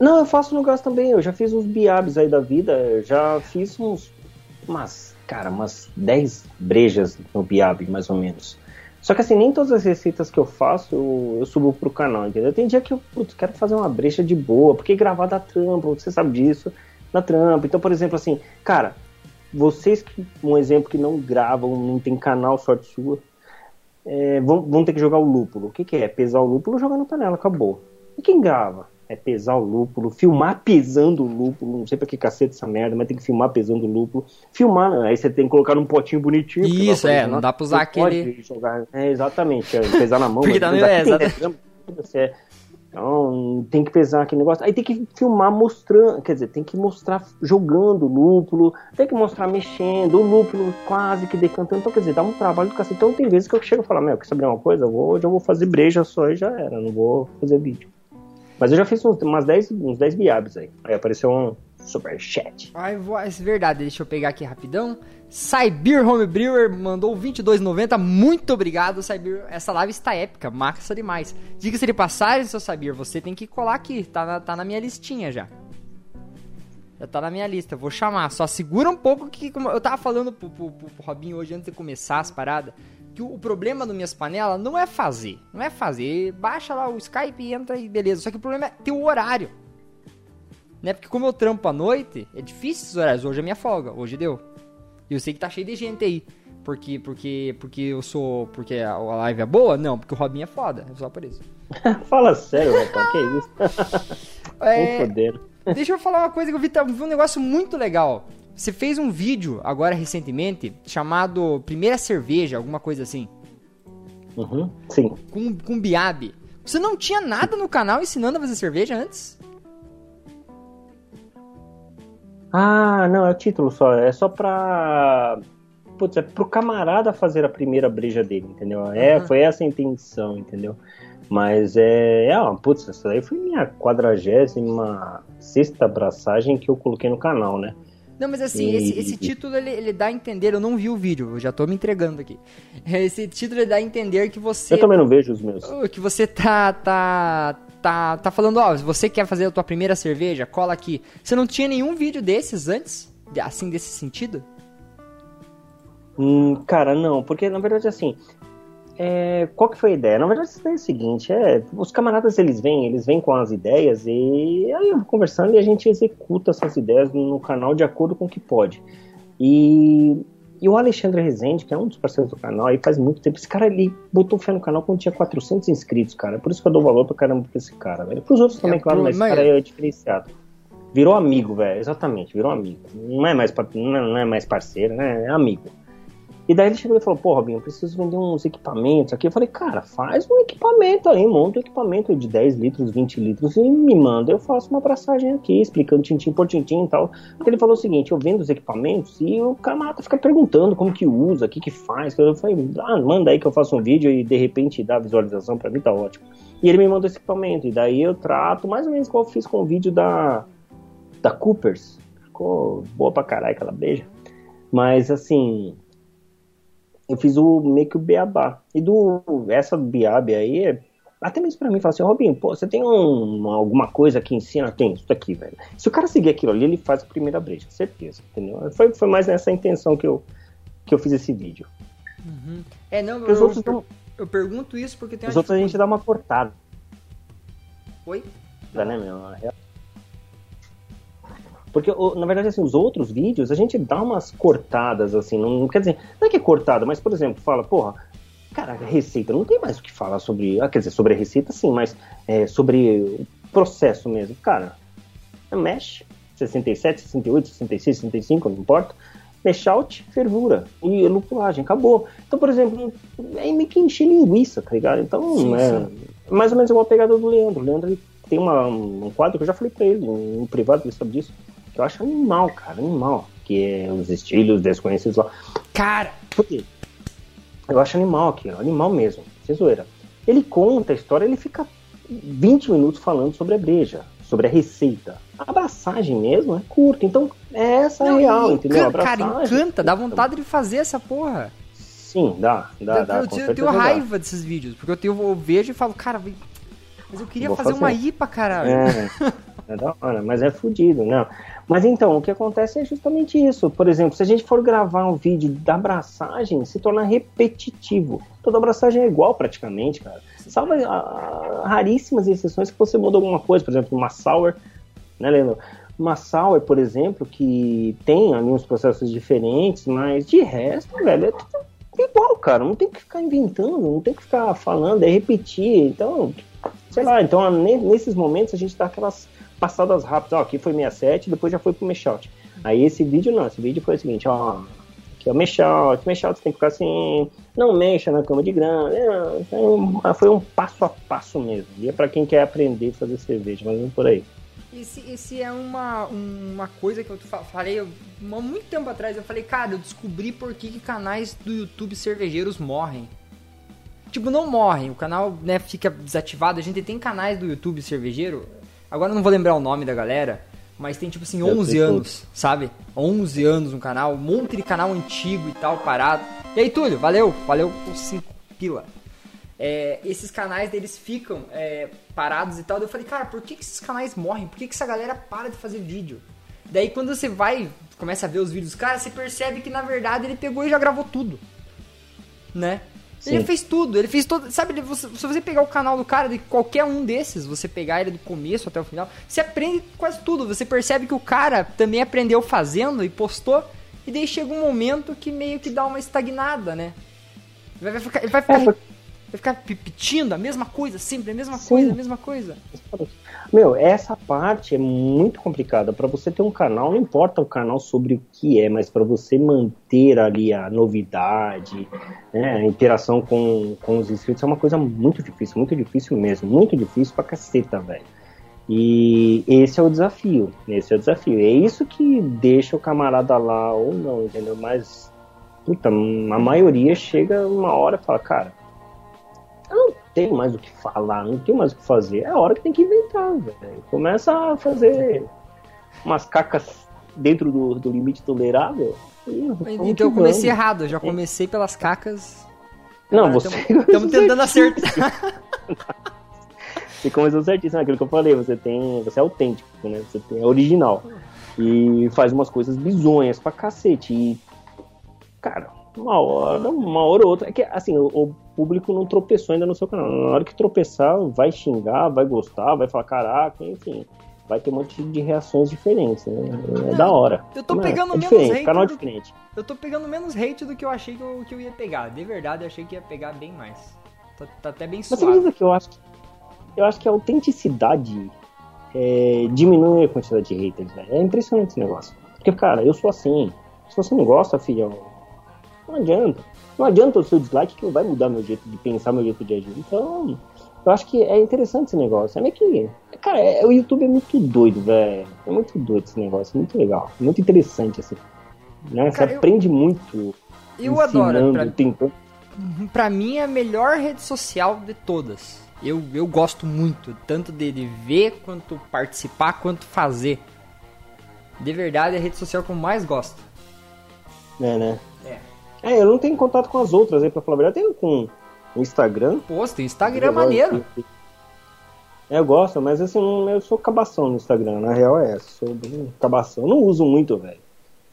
Não, eu faço no gás também. Eu já fiz uns biabs aí da vida. Eu já fiz uns. Umas. Cara, umas 10 brejas no biab, mais ou menos. Só que assim, nem todas as receitas que eu faço eu, subo pro canal, entendeu? Tem dia que eu putz, quero fazer uma breja de boa, porque gravar dá trampa, você sabe disso, dá trampa. Então, por exemplo, assim, cara, vocês que, um exemplo que não gravam, não tem canal, sorte sua, é, vão, vão ter que jogar o lúpulo. O que, que é? Pesar o lúpulo, jogar na panela, acabou. E quem grava? É pesar o lúpulo, filmar pesando o lúpulo, não sei pra que cacete essa merda, mas tem que filmar pesando o lúpulo. Filmar, né? aí você tem que colocar num potinho bonitinho. Isso, é, não dá pra usar pode aquele- Jogar, é, exatamente, é, pesar na mão. Porque dá- é, aqui tem exato. 10 gramas, foda-se, é. Então, tem que pesar aquele negócio. Aí tem que filmar mostrando, quer dizer, tem que mostrar jogando o lúpulo, tem que mostrar mexendo, o lúpulo quase que decantando. Então, quer dizer, dá um trabalho do cacete. Então, tem vezes que eu chego e falo, meu, quer saber uma coisa? Eu vou, hoje eu vou fazer breja só e já era, não vou fazer vídeo. Mas eu já fiz uns, umas 10, uns 10 biabs aí. Aí apareceu um superchat. Ai, é verdade, deixa eu pegar aqui rapidão. Cyber Homebrewer mandou 22,90. Muito obrigado, Cyber. Essa live está épica, massa demais. Diga-se de passagem, seu Cyber, você tem que colar aqui. Tá na, tá na minha listinha já. Já tá na minha lista, vou chamar. Só segura um pouco que, eu tava falando pro, pro, pro Robinho hoje, antes de começar as paradas, que o, problema do Minhas Panelas não é fazer. Não é fazer. Baixa lá o Skype, entra e beleza. Só que o problema é ter o horário né? Porque como eu trampo à noite, é difícil esses horários. Hoje é minha folga, hoje deu. E eu sei que tá cheio de gente aí. Porque, porque, porque eu sou. Porque a live é boa? Não, porque o Robin é foda. É só por isso. Fala sério, rapaz, que isso? É, deixa eu falar uma coisa que eu vi, tá- vi um negócio muito legal. Você fez um vídeo agora recentemente chamado Primeira Cerveja, alguma coisa assim, Uhum, sim. com, com Biab. Você não tinha nada no canal ensinando a fazer cerveja antes? Ah, não, é o título só. É só pra. Putz, é pro camarada fazer a primeira breja dele, entendeu? É, foi essa a intenção, entendeu? Mas é. é ó, putz, essa daí foi minha quadragésima sexta abraçagem que eu coloquei no canal, né? Não, mas assim, E- esse, esse título ele, ele dá a entender, eu não vi o vídeo, eu já tô me entregando aqui. Esse título ele dá a entender que você Eu também não vejo os meus. que você tá tá tá tá falando, ó, se você quer fazer a tua primeira cerveja, cola aqui. Você não tinha nenhum vídeo desses antes? Assim desse sentido? Hum, cara, não, porque na verdade assim. É, qual que foi a ideia? Na verdade, isso daí é o seguinte, é, os camaradas eles vêm, eles vêm com as ideias e aí eu vou conversando e a gente executa essas ideias no canal de acordo com o que pode. E, e o Alexandre Rezende, que é um dos parceiros do canal, aí faz muito tempo, esse cara ele botou fé no canal quando tinha 400 inscritos, cara. Por isso que eu dou valor pra caramba pra esse cara, velho. Pros outros também, É, claro, mas esse cara é diferenciado. Virou amigo, velho, exatamente, virou amigo. Não é mais, não é, não é mais parceiro, né? É amigo. E daí ele chegou e falou, pô, Robinho, eu preciso vender uns equipamentos aqui. Eu falei, cara, faz um equipamento aí, monta um equipamento de 10 litros, 20 litros e me manda. Eu faço uma abraçagem aqui, explicando tintim por tintim e tal. Porque ele falou o seguinte, eu vendo os equipamentos e o camarada fica perguntando como que usa, o que que faz. Eu falei, ah, manda aí que eu faço um vídeo e de repente dá visualização pra mim, tá ótimo. E ele me mandou esse equipamento, e daí eu trato mais ou menos igual eu fiz com o vídeo da, da Coopers. Ficou boa pra caralho aquela beija. Mas assim, eu fiz o meio que o beabá. E do essa biabe aí, até mesmo pra mim, fala assim, Robinho, pô, você tem um- alguma coisa que ensina? Tem, isso aqui, velho. Se o cara seguir aquilo ali, ele faz a primeira breja, certeza, entendeu? Foi, foi mais nessa intenção que eu, que eu fiz esse vídeo. É, não, outros, não, eu pergunto isso porque tem os outros a gente dá uma cortada. Oi? né, meu? Porque, na verdade, assim, os outros vídeos, a gente dá umas cortadas, assim, não, não quer dizer, não é que é cortada, mas, por exemplo, fala, porra, cara, receita, não tem mais o que falar sobre, ah, quer dizer, sobre a receita, sim, mas é, sobre o processo mesmo. Cara, mesh, 67, 68, 66, 65, não importa, mesh out, fervura e lupulagem, acabou. Então, por exemplo, é meio que encher linguiça, tá ligado? Então, Sim, é sim. mais ou menos igual a pegada do Leandro. O Leandro ele tem uma- um quadro que eu já falei pra ele, em privado, ele sabe disso, eu acho animal, cara, animal. Que é os estilos desconhecidos lá. Cara, Por quê? Eu acho animal aqui, animal mesmo, sem zoeira. Ele conta a história, ele fica 20 minutos falando sobre a breja, sobre a receita. A abraçagem mesmo é curta, então é essa não, real, entendeu? Encanta, cara, encanta, dá vontade de fazer essa porra. Sim, dá, dá, eu, dá. eu tenho, eu tenho dá. raiva desses vídeos, porque eu, tenho, eu vejo e falo, cara, mas eu queria fazer, fazer. uma IPA, caralho. É, é da hora, mas é fudido, não. Mas então, o que acontece é justamente isso. Por exemplo, se a gente for gravar um vídeo da abraçagem, se torna repetitivo. Toda abraçagem é igual praticamente, cara. Salva ah, raríssimas exceções que você muda alguma coisa, por exemplo, uma sour, né, Leandro? Uma sour, por exemplo, que tem ali uns processos diferentes, mas de resto, velho, é tudo igual, cara. Não tem que ficar inventando, não tem que ficar falando, é repetir. Então, sei lá, então ne- nesses momentos a gente dá aquelas passadas rápidas, ó, aqui foi 67, depois já foi pro meshout. Aí esse vídeo não, esse vídeo foi o seguinte, ó, aqui é o meshout, meshout tem que ficar assim, não mexa na cama de grão, é, foi um- foi um passo a passo mesmo. E é pra quem quer aprender a fazer cerveja, mas não por aí. Esse, esse é uma, uma coisa que eu fa- falei há muito tempo atrás. Eu falei, cara, eu descobri por que, que canais do YouTube cervejeiros morrem. Tipo, não morrem, o canal né, fica desativado. A gente tem canais do YouTube cervejeiro. Agora eu não vou lembrar o nome da galera, mas tem tipo assim Eu 11 sei anos, sabe? 11 anos no canal, um monte de canal antigo e tal, parado. E aí, Túlio, valeu, valeu por 5 pila. É, esses canais deles ficam é, parados e tal. Daí eu falei, cara, por que, que esses canais morrem? Por que, que essa galera para de fazer vídeo? Daí quando você vai, começa a ver os vídeos, cara, você percebe que na verdade ele pegou e já gravou tudo. Né? Ele fez tudo, ele fez todo. Sabe, você- se você pegar o canal do cara, de qualquer um desses, você pegar ele do começo até o final, você aprende quase tudo. Você percebe que o cara também aprendeu fazendo e postou. E daí chega um momento que meio que dá uma estagnada, né? Vai, vai ficar, vai ficar, É, vai ficar repetindo a mesma coisa, sempre a mesma Sim. coisa, a mesma coisa. Meu, essa parte é muito complicada. Para você ter um canal, não importa o canal sobre o que é, mas para você manter ali a novidade, né, a interação com, com os inscritos é uma coisa muito difícil, muito difícil mesmo, muito difícil pra caceta, velho. E esse é o desafio, esse é o desafio. É isso que deixa o camarada lá ou não, entendeu? Mas, puta, a maioria chega uma hora e fala, cara, eu não tenho mais o que falar, não tenho mais o que fazer. É a hora que tem que inventar, velho. Começa a fazer umas cacas dentro do, do limite tolerável. e Então eu comecei vamos. errado, eu já comecei pelas cacas. Não, Agora você. Estamos tentando acertar. Você começou certíssimo, aquilo que eu falei, você tem. Você é autêntico, né? Você tem, é original. E faz umas coisas bizonhas pra cacete. E. Cara, uma hora, uma hora ou outra. É que assim, o público não tropeçou ainda no seu canal. Na hora que tropeçar, vai xingar, vai gostar, vai falar caraca, enfim. Vai ter um monte de reações diferentes, né? É da hora. eu tô Não, pegando é menos hate canal é do- diferente. Eu tô pegando menos hate do que eu achei que eu, que eu ia pegar. De verdade, eu achei que ia pegar bem mais. Tá, tá até bem Mas você suave. que eu acho que eu acho que a autenticidade é, diminui a quantidade de haters, velho. É impressionante esse negócio. Porque, cara, eu sou assim. Se você não gosta, filhão, não adianta. Não adianta o seu dislike que não vai mudar meu jeito de pensar, meu jeito de agir. Então, eu acho que é interessante esse negócio. É meio que. Cara, é- o YouTube é muito doido, velho. É muito doido esse negócio. Muito legal. Muito interessante, assim. Né? Você Cara, eu- aprende muito. Eu adoro. Pra, tentando. pra mim é a melhor rede social de todas. Eu, eu gosto muito, tanto de, de ver, quanto participar, quanto fazer. De verdade, é a rede social que eu mais gosto. É, né? É. Eu não tenho contato com as outras aí, pra falar a verdade. Eu tenho com o Instagram. Pô, tem Instagram maneiro. É, eu gosto, mas assim, eu sou cabação no Instagram, na real é essa. Sou bem cabação. Eu não uso muito, velho.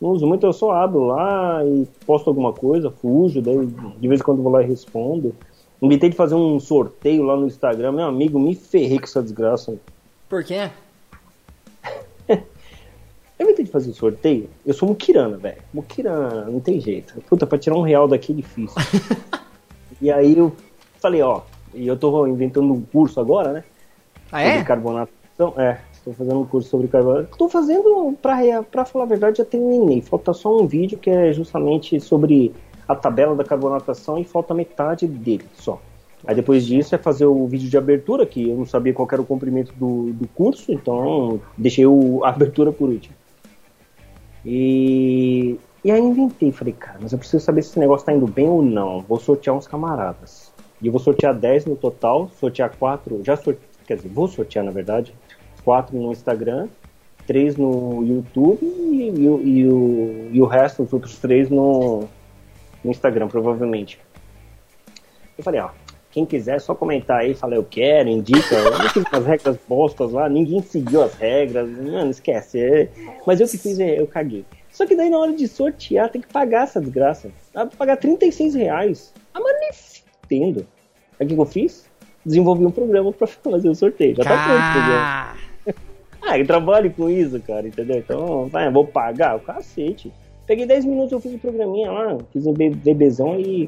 Não uso muito, eu só abro lá e posto alguma coisa, fujo, daí de vez em quando vou lá e respondo. Inventei de fazer um sorteio lá no Instagram, meu amigo, me ferrei com essa desgraça. Por quê? Eu inventei de fazer o sorteio. Eu sou muquirana, velho. Muquirana, não tem jeito. Puta, pra tirar um real daqui é difícil. e aí eu falei, ó, e eu tô inventando um curso agora, né? Ah, é? Sobre carbonatação. É, estou fazendo um curso sobre carbonato. Tô fazendo, pra, pra falar a verdade, já terminei. Falta só um vídeo que é justamente sobre a tabela da carbonatação e falta metade dele só. Aí depois disso é fazer o vídeo de abertura, que eu não sabia qual era o comprimento do, do curso, então deixei o, a abertura por último. E, e aí inventei, falei, cara, mas eu preciso saber se esse negócio tá indo bem ou não. Vou sortear uns camaradas. E eu vou sortear 10 no total, sortear 4, já sorte... quer dizer, vou sortear na verdade, 4 no Instagram, 3 no YouTube e, e o- e o, e o resto, os outros 3 no, no Instagram, provavelmente. Eu falei, ó, quem quiser é só comentar aí, fala eu quero, indica. Eu umas regras postas lá, ninguém seguiu as regras, mano, esquece. é- Mas eu que fiz, é, eu caguei. Só que daí na hora de sortear tem que pagar essa desgraça. Dá pra pagar 36 reais. Ah, mas nem fudendo. Aí o que eu fiz? Desenvolvi um programa pra fazer o sorteio. Já tá pronto o programa. Cá. Ah, eu trabalho com isso, cara, entendeu? Então, vai, vou pagar? O cacete. Peguei 10 minutos, eu fiz o programinha lá, fiz um be- bebezão e,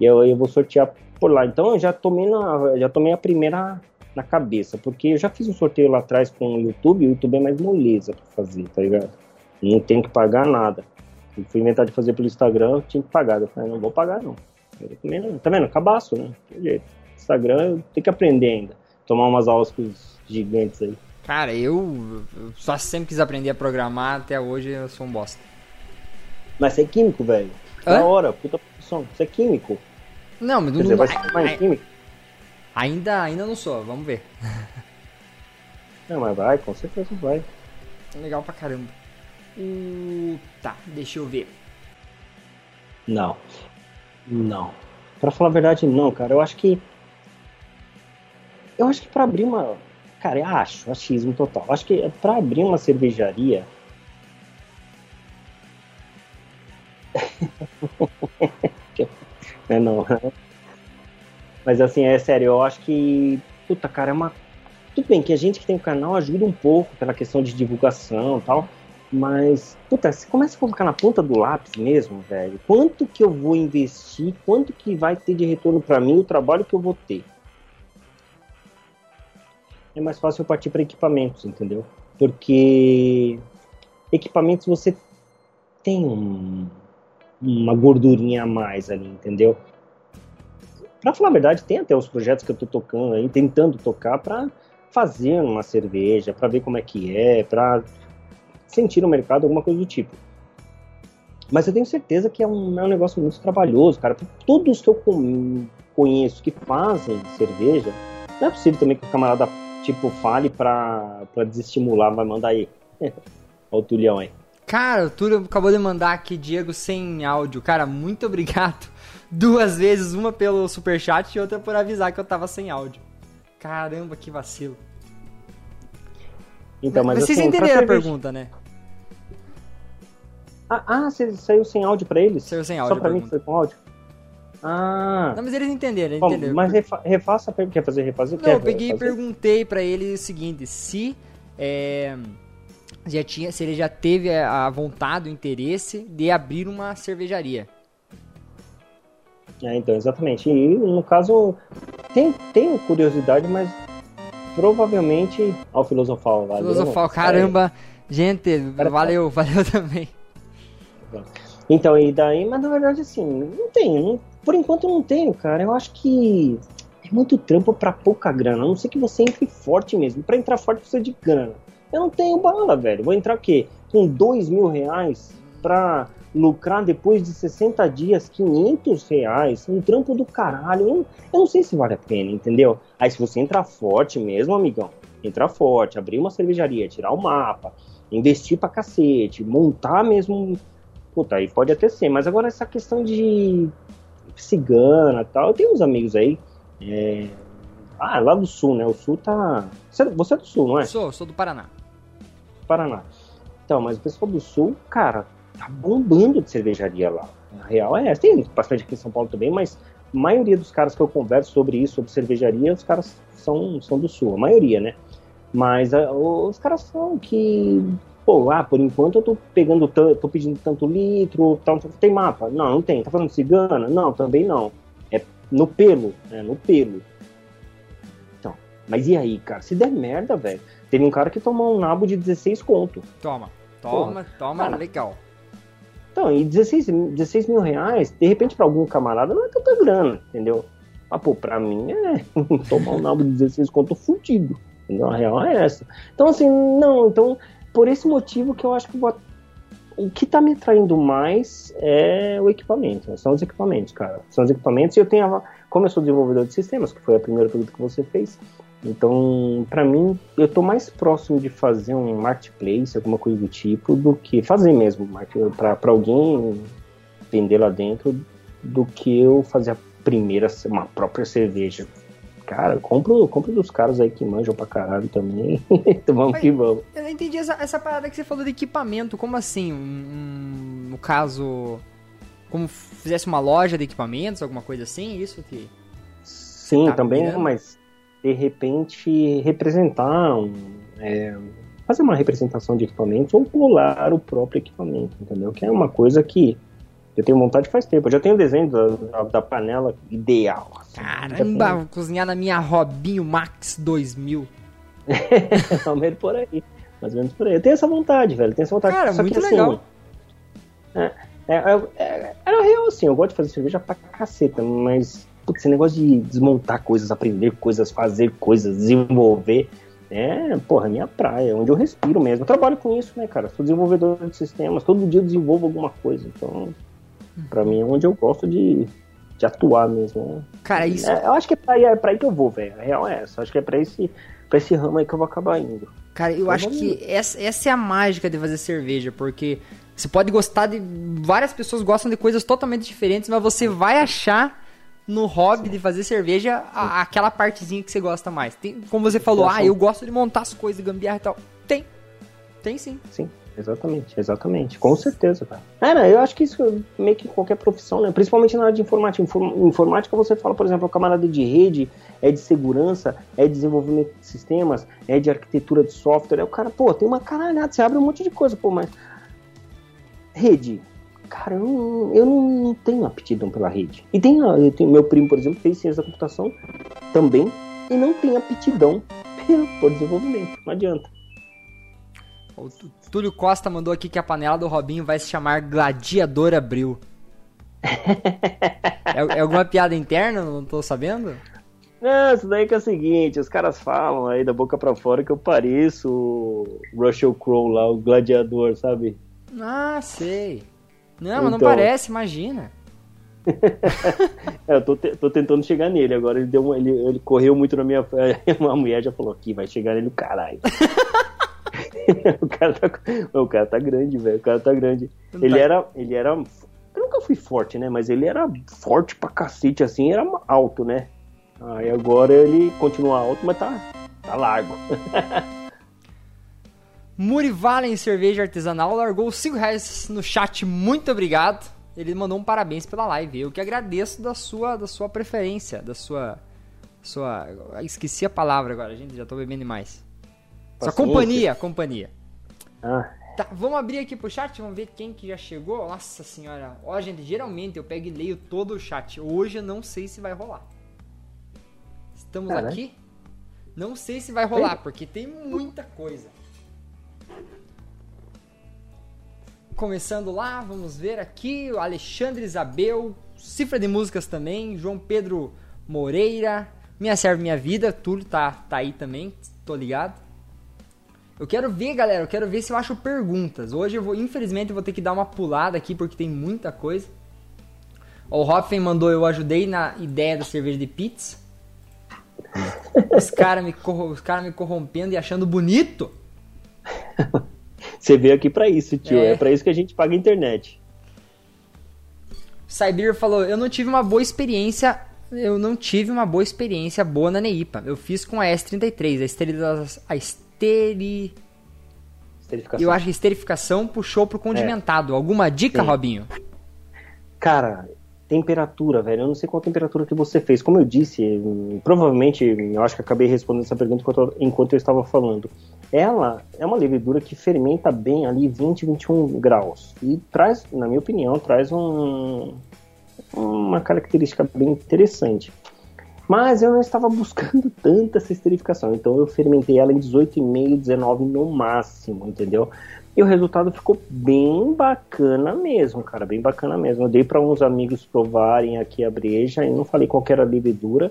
e eu, eu vou sortear por lá. Então eu já tomei, na, já tomei a primeira na cabeça, porque eu já fiz um sorteio lá atrás com o YouTube, e o YouTube é mais moleza pra fazer, tá ligado? Não tem que pagar nada. Eu fui inventar de fazer pelo Instagram, eu tinha que pagar. Eu falei, não vou pagar não. Eu também não. Tá vendo? Cabaço, né? Tem jeito. Instagram eu tenho que aprender ainda. Tomar umas aulas com os gigantes aí. Cara, eu, só sempre quis aprender a programar, até hoje eu sou um bosta. Mas você é químico, velho. Da hora, puta profissão. Você é químico. Não, mas não, dizer, não- vai se formar em ai- química? ainda, ainda não sou, vamos ver. Não, mas vai, com certeza vai. Legal pra caramba. Uh, tá, deixa eu ver. Não. Não. Pra falar a verdade, não, cara. Eu acho que. Eu acho que pra abrir uma. Cara, eu acho, achismo total. Acho que pra abrir uma cervejaria. é não. Mas assim, é sério, eu acho que. Puta, cara, é uma. Tudo bem que a gente que tem o canal ajuda um pouco pela questão de divulgação e tal. Mas, puta, você começa a colocar na ponta do lápis mesmo, velho. Quanto que eu vou investir, quanto que vai ter de retorno pra mim, o trabalho que eu vou ter. É mais fácil eu partir para equipamentos, entendeu? Porque equipamentos você tem um- uma gordurinha a mais ali, entendeu? Pra falar a verdade, tem até os projetos que eu tô tocando aí, tentando tocar pra fazer uma cerveja, pra ver como é que é, pra sentir no mercado, alguma coisa do tipo. Mas eu tenho certeza que é um, é um negócio muito trabalhoso, cara. Todos que eu con- conheço que fazem cerveja, não é possível também que o camarada, tipo, fale pra, pra desestimular, vai mandar aí. Olha o Tulhão aí. Cara, o Túlio acabou de mandar aqui, Diego, sem áudio. Cara, muito obrigado. Duas vezes, uma pelo superchat e outra por avisar que eu tava sem áudio. Caramba, que vacilo. Então, mas, vocês assim, entenderam a pergunta, né? Ah, ah, você saiu sem áudio pra eles? Saiu sem Só áudio a pra mim que foi com áudio? Ah, Não, mas eles entenderam, eles bom, entenderam. mas refa refaça a pergunta. Quer fazer refazer? Não, Quer eu peguei e perguntei pra ele o seguinte, se é, já tinha, se ele já teve a vontade, o interesse de abrir uma cervejaria. É, então, exatamente. E no caso, tem, tenho curiosidade, mas provavelmente ao filosofal lá. Filosofal, caramba, gente, Cara, valeu, valeu também. Então, e daí, mas na verdade, assim, não tenho. por enquanto não tenho, cara. Eu acho que é muito trampo pra pouca grana. A não ser que você entre forte mesmo. Pra entrar forte precisa de grana. Eu não tenho bala, velho. Vou entrar o quê? Com dois mil reais pra lucrar depois de 60 dias 500 reais. Um trampo do caralho. Eu, não- sei se vale a pena, entendeu? Aí se você entrar forte mesmo, amigão, entrar forte, abrir uma cervejaria, tirar o mapa, investir pra cacete, montar mesmo Puta, aí pode até ser, mas agora essa questão de cigana tal, eu tenho uns amigos aí. é, Ah, lá do sul, né? O sul tá. Você é do sul, não é? Sou, sou do Paraná. Paraná. Então, mas o pessoal do sul, cara, tá bombando de cervejaria lá. A real é essa. Tem bastante aqui em São Paulo também, mas a maioria dos caras que eu converso sobre isso, sobre cervejaria, os caras são, são do sul. A maioria, né? Mas ah, os caras falam que, pô, ah, por enquanto eu tô pegando, tô pedindo tanto litro, tal, tem mapa? Não, não tem. Tá falando cigana? Não, também não. É no pelo, né? No pelo. Então, mas e aí, cara? Se der merda, velho. Teve um cara que tomou um nabo de 16 conto. Toma, toma, toma, Cara. legal. Então, e 16, 16 mil reais, de repente, pra algum camarada não é tanta grana, entendeu? Mas, pô, pra mim é tomar um nabo de 16 conto fudido. Entendeu? A real é essa. Então, assim, não, então, por esse motivo que eu acho que eu vou- o que tá me atraindo mais é o equipamento, né? são os equipamentos, cara. São os equipamentos e eu tenho, a- como eu sou desenvolvedor de sistemas, que foi a primeira pergunta que você fez, então, pra mim, eu tô mais próximo de fazer um marketplace, alguma coisa do tipo, do que fazer mesmo, pra alguém vender lá dentro, do que eu fazer a primeira, uma própria cerveja. Cara, compro, compro dos caras aí que manjam pra caralho também. então vamos Mas- que vamos. Eu não entendi essa, essa parada que você falou de equipamento. Como assim? Um, no caso, como fizesse uma loja de equipamentos, alguma coisa assim? Isso que. Sim, Tá também, mas de repente representar, um, é, fazer uma representação de equipamentos ou colar o próprio equipamento, entendeu? Que é uma coisa que eu tenho vontade faz tempo. Eu já tenho o desenho da, da- da panela ideal. assim. Caramba, vou cozinhar na minha Robinho Max 2000. Mais ou menos por aí. Mais ou menos por aí. Eu tenho essa vontade, velho. eu Tenho essa vontade. Cara, Só muito que, assim, legal. É, é, é, era real, assim. Eu gosto de fazer cerveja pra caceta, mas putz, esse negócio de desmontar coisas, aprender coisas, fazer coisas, desenvolver. É, porra, é minha praia, é onde eu respiro mesmo. Eu trabalho com isso, né, cara? Sou desenvolvedor de sistemas, todo dia eu desenvolvo alguma coisa. Então, pra mim é onde eu gosto de, de atuar mesmo. né? Cara, isso. É, eu acho que é pra, aí, é pra aí que eu vou, velho. A real é essa. Eu acho que é pra esse, pra esse ramo aí que eu vou acabar indo. Cara, eu Então acho vamos- que essa, essa é a mágica de fazer cerveja, porque você pode gostar de. Várias pessoas gostam de coisas totalmente diferentes, mas você vai achar no hobby de fazer cerveja a- aquela partezinha que você gosta mais. Tem, como você falou, ah, eu gosto de montar as coisas, gambiarra e tal. Tem. Tem sim. Sim, exatamente, exatamente. Com certeza, cara. Cara, eu acho que isso meio que em qualquer profissão, né? Principalmente na área de informática. Inform- Informática você fala, por exemplo, o camarada de rede, é de segurança, é de desenvolvimento de sistemas, é de arquitetura de software. Aí o cara, pô, tem uma caralhada, você abre um monte de coisa, pô, mas. Rede. Cara, eu, não- eu não tenho aptidão pela rede. E tem, eu tenho, meu primo, por exemplo, fez ciência da computação também e não tem aptidão pelo por desenvolvimento. Não adianta. O Túlio Costa mandou aqui que a panela do Robinho vai se chamar Gladiador Abril. é, é alguma piada interna? Não tô sabendo? Não, isso daí que é o seguinte, os caras falam aí da boca pra fora que eu pareço o Russell Crowe lá, o gladiador, sabe? Ah, sei. Não, mas não Então. parece, imagina. É, eu tô, te- tô tentando chegar nele, agora ele deu uma- ele, ele correu muito na minha frente, uma mulher já falou aqui, vai chegar nele o caralho. o, cara tá, o cara tá grande, velho, o cara tá grande. Não Ele tá. era, ele era, eu nunca fui forte, né, mas ele era forte pra cacete, assim, era alto, né. Aí agora ele continua alto, mas tá, tá largo. Muri Valen Cerveja Artesanal largou 5 reais no chat, muito obrigado. Ele mandou um parabéns pela live. Eu que agradeço da sua, da sua preferência, da sua. sua ah, esqueci a palavra agora, gente, já tô bebendo demais. Sua Paciência. companhia, companhia. Ah, Tá, vamos abrir aqui pro chat, vamos ver quem que já chegou. Nossa senhora. Ó, gente, geralmente eu pego e leio todo o chat. Hoje eu não sei se vai rolar. Estamos Caralho. aqui. Não sei se vai rolar, porque tem muita coisa. Começando lá, vamos ver aqui. O Alexandre Isabel, cifra de músicas também. João Pedro Moreira, Minha Serve Minha Vida. Túlio tá, tá aí também, tô ligado. Eu quero ver, galera, eu quero ver se eu acho perguntas. Hoje eu vou, infelizmente, eu vou ter que dar uma pulada aqui porque tem muita coisa. O Hoffen mandou, eu ajudei na ideia da cerveja de pizza. Os caras me, os cara me corrompendo e achando bonito. Você veio aqui pra isso, tio. É. É, pra isso que a gente paga a internet. Saibir falou, eu não tive uma boa experiência, eu não tive uma boa experiência boa na Neipa. Eu fiz com a S33, a esterilização, a esteri... Eu acho que a esterificação puxou pro condimentado. Alguma dica, Sim. Robinho? Cara, temperatura, velho. Eu não sei qual temperatura que você fez. Como eu disse, hum, provavelmente, eu acho que acabei respondendo essa pergunta enquanto eu estava falando. Ela é uma levedura que fermenta bem ali 20, 21 graus. E traz, na minha opinião, traz um, uma característica bem interessante. Mas eu não estava buscando tanta esterificação, então eu fermentei ela em 18,5, 19 no máximo, entendeu? E o resultado ficou bem bacana mesmo, cara, bem bacana mesmo. Eu dei para uns amigos provarem aqui a breja e não falei qual era a levedura.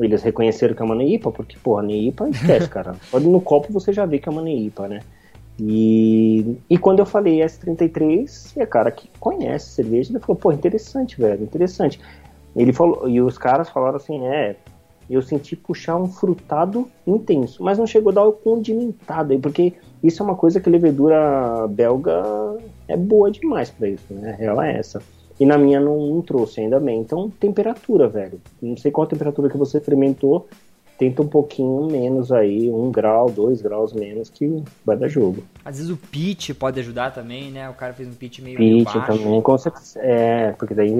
Eles reconheceram que é uma neipa, porque, porra, neipa esquece, cara. No copo você já vê que é uma neipa, né? E, e quando eu falei S33, é cara que conhece cerveja, ele falou, pô, interessante, velho, interessante. Ele falou, e os caras falaram assim, é, eu senti puxar um frutado intenso, mas não chegou a dar o condimentado aí, porque isso é uma coisa que a levedura belga é boa demais pra isso, né? Ela é essa. E na minha não, não trouxe ainda bem. Então, temperatura, velho. Não sei qual a temperatura que você fermentou. Tenta um pouquinho menos aí, um grau, dois graus menos, que vai dar jogo. Às vezes o pitch pode ajudar também, né? O cara fez um pitch meio, meio Pitch baixo. também, com certeza. É, porque daí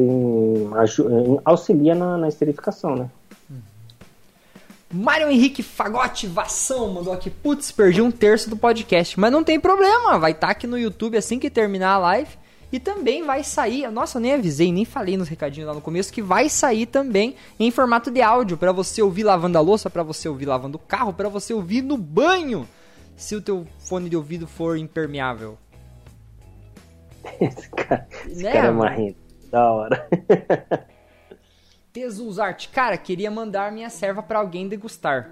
auxilia na, na esterificação, né? Mário Henrique Fagote Vação mandou aqui, putz, perdi um terço do podcast. Mas não tem problema, vai estar aqui no YouTube assim que terminar a live. E também vai sair, nossa, eu nem avisei, nem falei nos recadinhos lá no começo, que vai sair também em formato de áudio, pra você ouvir lavando a louça, pra você ouvir lavando o carro, pra você ouvir no banho, se o teu fone de ouvido for impermeável. Esse cara, esse Né, cara é marrento. Da hora. Tesuzarte, cara, queria mandar minha serva pra alguém degustar.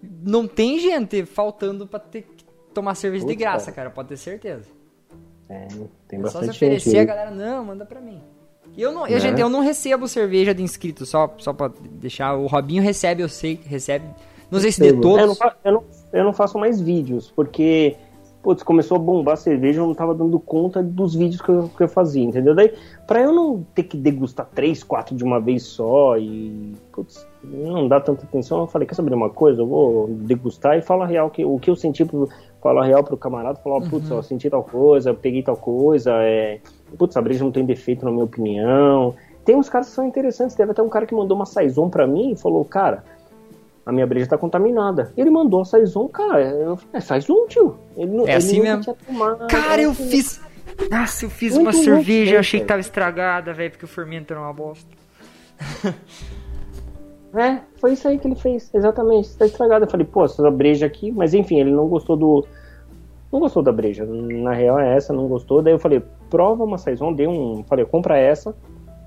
Não tem gente faltando pra ter que tomar cerveja de Putz, graça, cara, pode ter certeza. É, tem É só bastante se oferecer, gente. a galera, não, manda pra mim. E eu não, eu, Né? gente, eu não recebo cerveja de inscrito, só, só pra deixar. O Robinho recebe, eu sei que recebe. Não sei se de Eu não, todos. eu, não, eu não faço mais vídeos, porque, putz, começou a bombar a cerveja, eu não tava dando conta dos vídeos que eu, que eu fazia, entendeu? Daí, pra eu não ter que degustar três, quatro de uma vez só e, putz, não dá tanta atenção, eu falei, quer saber uma coisa? Eu vou degustar e falar real, que, o que eu senti, pro, falar real pro camarada, falar, putz, ó, senti tal coisa, peguei tal coisa, é, putz, a breja não tem defeito na minha opinião. Tem uns caras que são interessantes, teve até um cara que mandou uma Saison pra mim e falou, cara, a minha breja tá contaminada. Ele mandou a Saison, cara, eu falei, é Saison, tio. Ele, É ele assim mesmo. tinha tomado. Cara, eu assim, fiz. Nossa, eu fiz uma cerveja, eu achei que tava estragada, velho, porque o fermento era uma bosta. É, foi isso aí que ele fez, exatamente. Tá estragado. Eu falei, pô, essa breja aqui, mas enfim, ele não gostou do. Não gostou da breja. Na real é essa, não gostou. Daí eu falei, prova uma Saison, dei um. Falei, compra essa.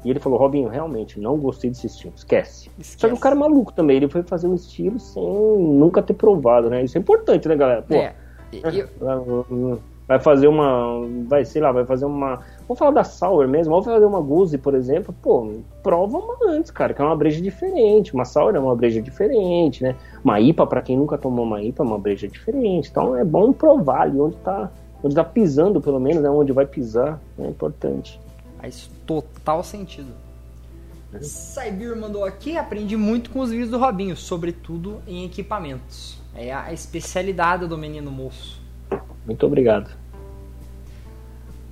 E ele falou, Robinho, realmente, não gostei desse estilo, esquece. Esquece. Só que o cara é maluco também, ele foi fazer um estilo sem nunca ter provado, né? Isso é importante, né, galera? Pô, É. e- eu- vai- fazer uma. Vai, sei lá, vai fazer uma. Vamos falar da Sour mesmo, vamos fazer uma Goose, por exemplo. Pô, prova uma antes, cara, que é uma breja diferente. Uma Sour é uma breja diferente, né? Uma IPA, pra quem nunca tomou uma IPA, é uma breja diferente. Então é bom provar ali onde tá. Onde tá pisando, pelo menos, né? Onde vai pisar. É importante. Faz total sentido. Saibir mandou aqui, aprendi muito com os vídeos do Robinho, sobretudo em equipamentos. É a especialidade do menino moço. Muito obrigado.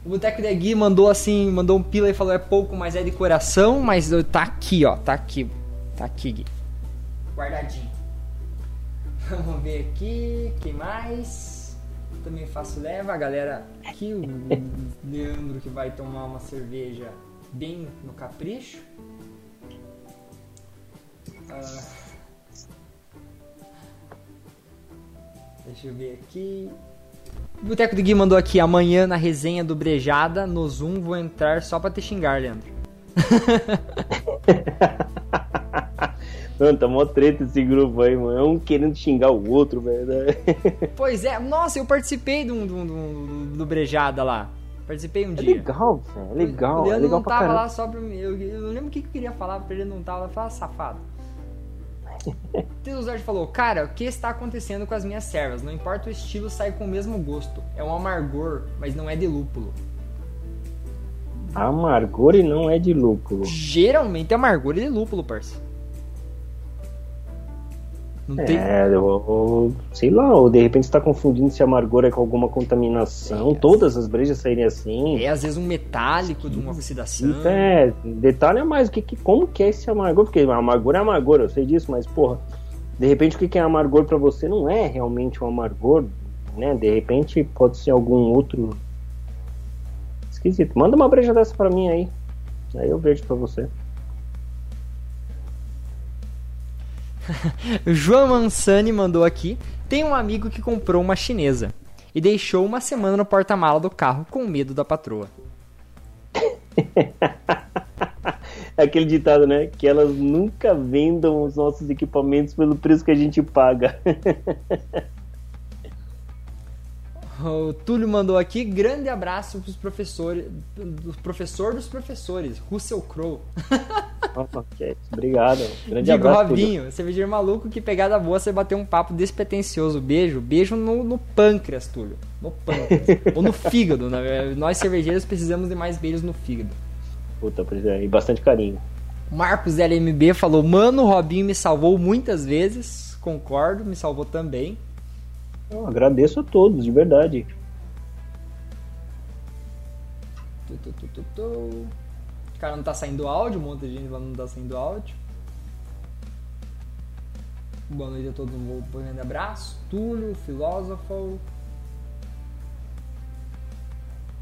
O Boteco de Gui mandou assim, mandou um pila e falou é pouco, mas é de coração, mas tá aqui, ó, tá aqui. Tá aqui, Gui. Guardadinho. Vamos ver aqui, quem mais? Também faço leva, a galera aqui, o Leandro que vai tomar uma cerveja bem no capricho. Ah. Deixa eu ver aqui. O Boteco do Gui mandou aqui, amanhã na resenha do Brejada, no Zoom, vou entrar só pra te xingar, Leandro. Mano, tá mó treta esse grupo aí, mano. É um querendo xingar o outro, velho. Pois é, nossa, eu participei do, do, do, do Brejada lá. Participei um É dia. legal, velho. É legal. O É Leandro legal não tava lá só pra mim. Eu, eu não lembro o que que eu queria falar pra ele não tava lá. Fala, safado. Teusard falou, cara, o que está acontecendo com as minhas servas? Não importa o estilo, sai com o mesmo gosto. É um amargor, mas não é de lúpulo. Amargor e não é de lúpulo. Geralmente é amargor e de lúpulo, parça. Não tem. É, eu, eu- sei lá, ou de repente você tá confundindo se amargor é com alguma contaminação. Todas as brejas saírem assim. É às vezes um metálico de uma oxidação. Isso é, detalhe a mais, o que, que, como que é esse amargor? Porque amargor é amargor, eu sei disso, mas porra, de repente o que, que é amargor pra você não é realmente um amargor, né? De repente pode ser algum outro esquisito. Manda uma breja dessa pra mim aí, aí eu vejo pra você. João Mansani mandou aqui. Tem um amigo que comprou uma chinesa e deixou uma semana no porta-mala do carro com medo da patroa. É aquele ditado, né? Que elas nunca vendam os nossos equipamentos pelo preço que a gente paga. O Túlio mandou aqui, grande abraço pros professores, do professor dos professores, Russell Crowe. É isso. Obrigado. Grande Digo, abraço. Robinho, cervejeiro maluco, que pegada boa você bater um papo despretensioso. Beijo, beijo no, no pâncreas, Túlio. No pâncreas. Ou no fígado, né? Nós cervejeiros precisamos de mais beijos no fígado. Puta, pois é, e bastante carinho. Marcos LMB falou, mano, o Robinho me salvou muitas vezes. Concordo, me salvou também. Eu agradeço a todos, de verdade. Cara não tá saindo áudio, um monte de gente lá não tá saindo áudio. Boa noite a todos, um grande abraço. Túlio, filósofo.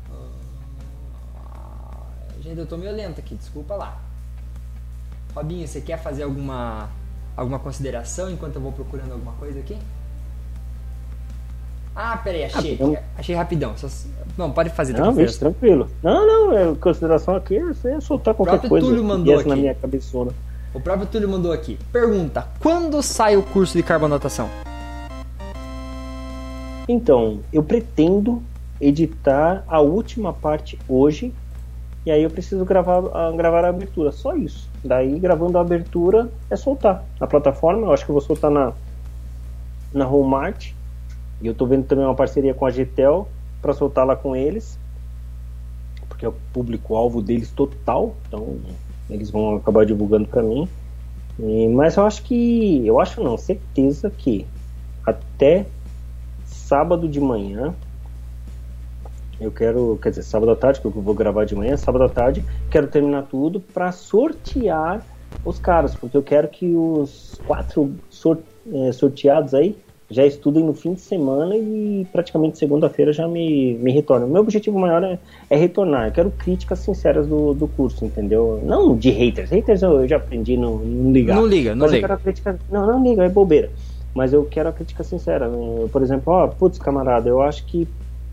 Ah, Gente, eu tô meio lento aqui, desculpa lá. Robinho, você quer fazer alguma alguma consideração enquanto eu vou procurando alguma coisa aqui? Ah, peraí, achei. Rapidão. Achei rapidão. Só- Não, pode fazer. tá Não, bicho, tranquilo. Não, não, é, consideração aqui é você soltar qualquer próprio coisa. Túlio mandou viesse na aqui. minha cabeçona. O próprio Túlio mandou aqui. Pergunta: quando sai o curso de carbonatação? Então, eu pretendo editar a última parte hoje. E aí eu preciso gravar, a- gravar a abertura. Só isso. Daí, gravando a abertura, é soltar. Na plataforma, eu acho que eu vou soltar na, na Walmart. E eu tô vendo também uma parceria com a Getel para soltar lá com eles. Porque é o público-alvo deles total. Então, eles vão acabar divulgando para mim. E- mas eu acho que. Eu acho não, certeza que até sábado de manhã. Eu quero, quer dizer, sábado à tarde, que eu vou gravar de manhã, sábado à tarde, quero terminar tudo para sortear os caras, porque eu quero que os quatro eh, sorteados aí já estudem no fim de semana e praticamente segunda-feira já me, me retornem. O meu objetivo maior é, é retornar. Eu quero críticas sinceras do, do curso, entendeu? Não de haters. Haters eu, eu já aprendi não, não ligar. Não liga, não liga. quero a crítica. Não, não liga, é bobeira. Mas eu quero a crítica sincera. Por exemplo, ó, putz, camarada, eu acho que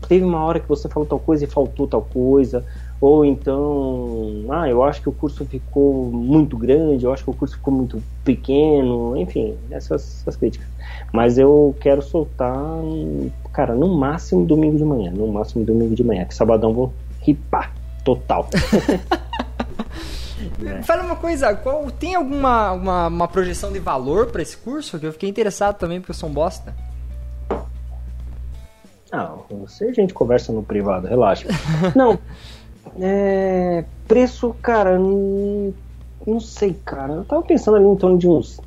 teve uma hora que você falou tal coisa e faltou tal coisa. Ou então, ah, eu acho que o curso ficou muito grande, eu acho que o curso ficou muito pequeno, enfim, essas, essas críticas. Mas eu quero soltar, cara, no máximo domingo de manhã, no máximo domingo de manhã, que sabadão vou ripar total. Fala uma coisa, qual, tem alguma uma, uma projeção de valor pra esse curso? Que eu fiquei interessado também, porque eu sou um bosta. Ah, você a gente conversa no privado, relaxa. Não, é, preço, cara, não, não sei, cara. Eu tava pensando ali em torno de uns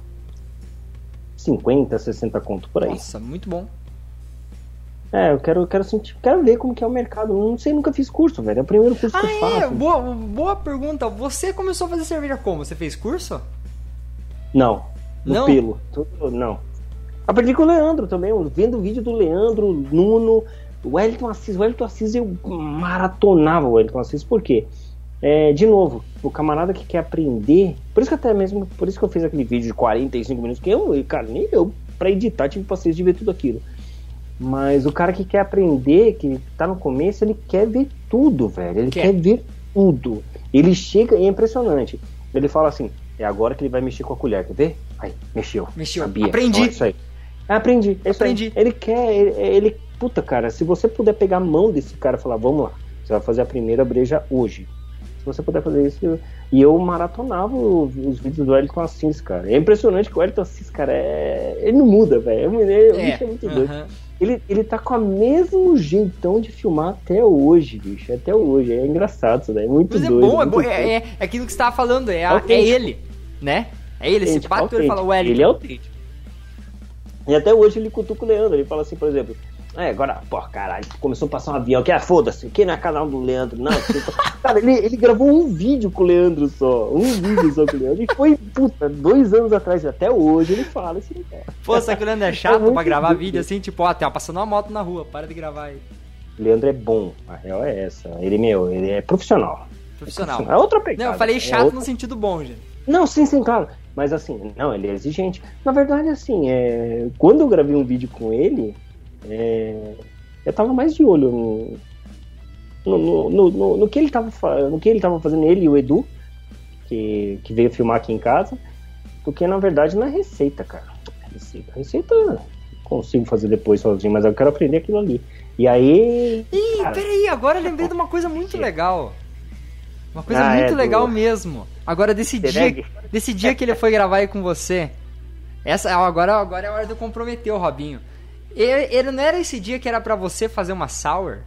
50, 60 conto por aí. Nossa, muito bom. É, eu quero, quero sentir, quero ver como que é o mercado. Não sei, nunca fiz curso, velho. É o primeiro curso que eu Ah, é, faço. boa, boa pergunta. Você começou a fazer cerveja como? Você fez curso? Não, no Não? pelo. Não. Aprendi com o Leandro também, vendo vídeo do Leandro, Nuno, o Wellington Assis. O Wellington Assis eu maratonava o Wellington Assis, por quê? É, de novo, o camarada que quer aprender, por isso que até mesmo, por isso que eu fiz aquele vídeo de 45 minutos, que eu, cara, nem eu, pra editar, tive paciência de ver tudo aquilo. Mas o cara que quer aprender, que tá no começo, ele quer ver tudo, velho. Ele Quer. quer, ver tudo. Ele chega, e é impressionante. Ele fala assim: é agora que ele vai mexer com a colher, quer ver? Aí, mexeu. Mexeu. Sabia. Aprendi. Ó, isso aí. É, aprendi. É isso aí. Aprendi. Ele quer, ele, ele- Puta, cara, se você puder pegar a mão desse cara e falar, vamos lá, você vai fazer a primeira breja hoje. Se você puder fazer isso. eu- E eu maratonava o- os vídeos do Wellington Assis, cara. É impressionante que o Wellington Assis, cara, é... ele não muda, velho. Ele, o bicho é muito doido. aham. Ele, ele tá com o mesmo jeitão de filmar até hoje, bicho. Até hoje. É engraçado isso daí. É muito Mas é doido. bom, é, bom é, é, é aquilo que você tava falando, é, a- é ele, né? É ele, esse pato ele fala, autêntico. Wellington. Ele é autêntico. E até hoje ele cutuca o Leandro, ele fala assim, por exemplo, é, agora, pô, caralho, começou a passar um avião aqui, ah, foda-se, aqui não é canal do Leandro, não. cara, ele, ele gravou um vídeo com o Leandro só, um vídeo só com o Leandro, e foi, puta, dois anos atrás, até hoje ele fala esse negócio. Pô, será que o Leandro é chato muito pra gravar difícil. vídeo assim, tipo, ó, uma passando uma moto na rua, para de gravar aí. O Leandro é bom, a real é essa, ele, meu, ele é profissional. Profissional. É outra pegada. Não, eu falei é chato outra- no sentido bom, gente. Não, sim, sim, claro. Mas assim, não, ele é exigente. Na verdade, assim, é... quando eu gravei um vídeo com ele, é, eu tava mais de olho no, no, no, no- no- que ele tava, no que ele tava fazendo, ele e o Edu, que, que veio filmar aqui em casa, do que na verdade na receita, cara. Receita, receita eu consigo fazer depois sozinho, mas eu quero aprender aquilo ali. E aí. Ih, Cara. peraí, agora eu lembrei de uma coisa muito legal. Uma coisa Ah, é, muito do- legal mesmo. Agora, desse dia, desse dia que ele foi gravar aí com você. Essa, agora, agora é a hora de eu comprometer o Robinho. Ele, ele não era esse dia que era pra você fazer uma sour?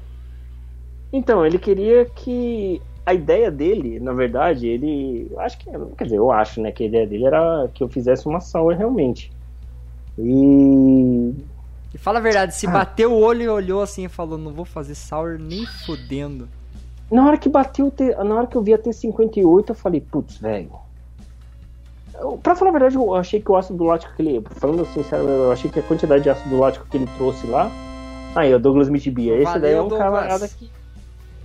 Então, ele queria que. A ideia dele, na verdade, ele. Acho que. Quer dizer, eu acho, né? Que a ideia dele era que eu fizesse uma sour realmente. E. E fala a verdade, se Ah. bateu o olho e olhou assim e falou, não vou fazer sour nem fodendo. Na hora que bateu, na hora que eu vi a T58, eu falei, putz, velho. Pra falar a verdade, eu achei que o ácido lático que ele. Falando sincero, eu achei que a quantidade de ácido lático que ele trouxe lá. Aí, o Douglas Mitibia. Esse Valeu, daí é um Douglas. camarada que.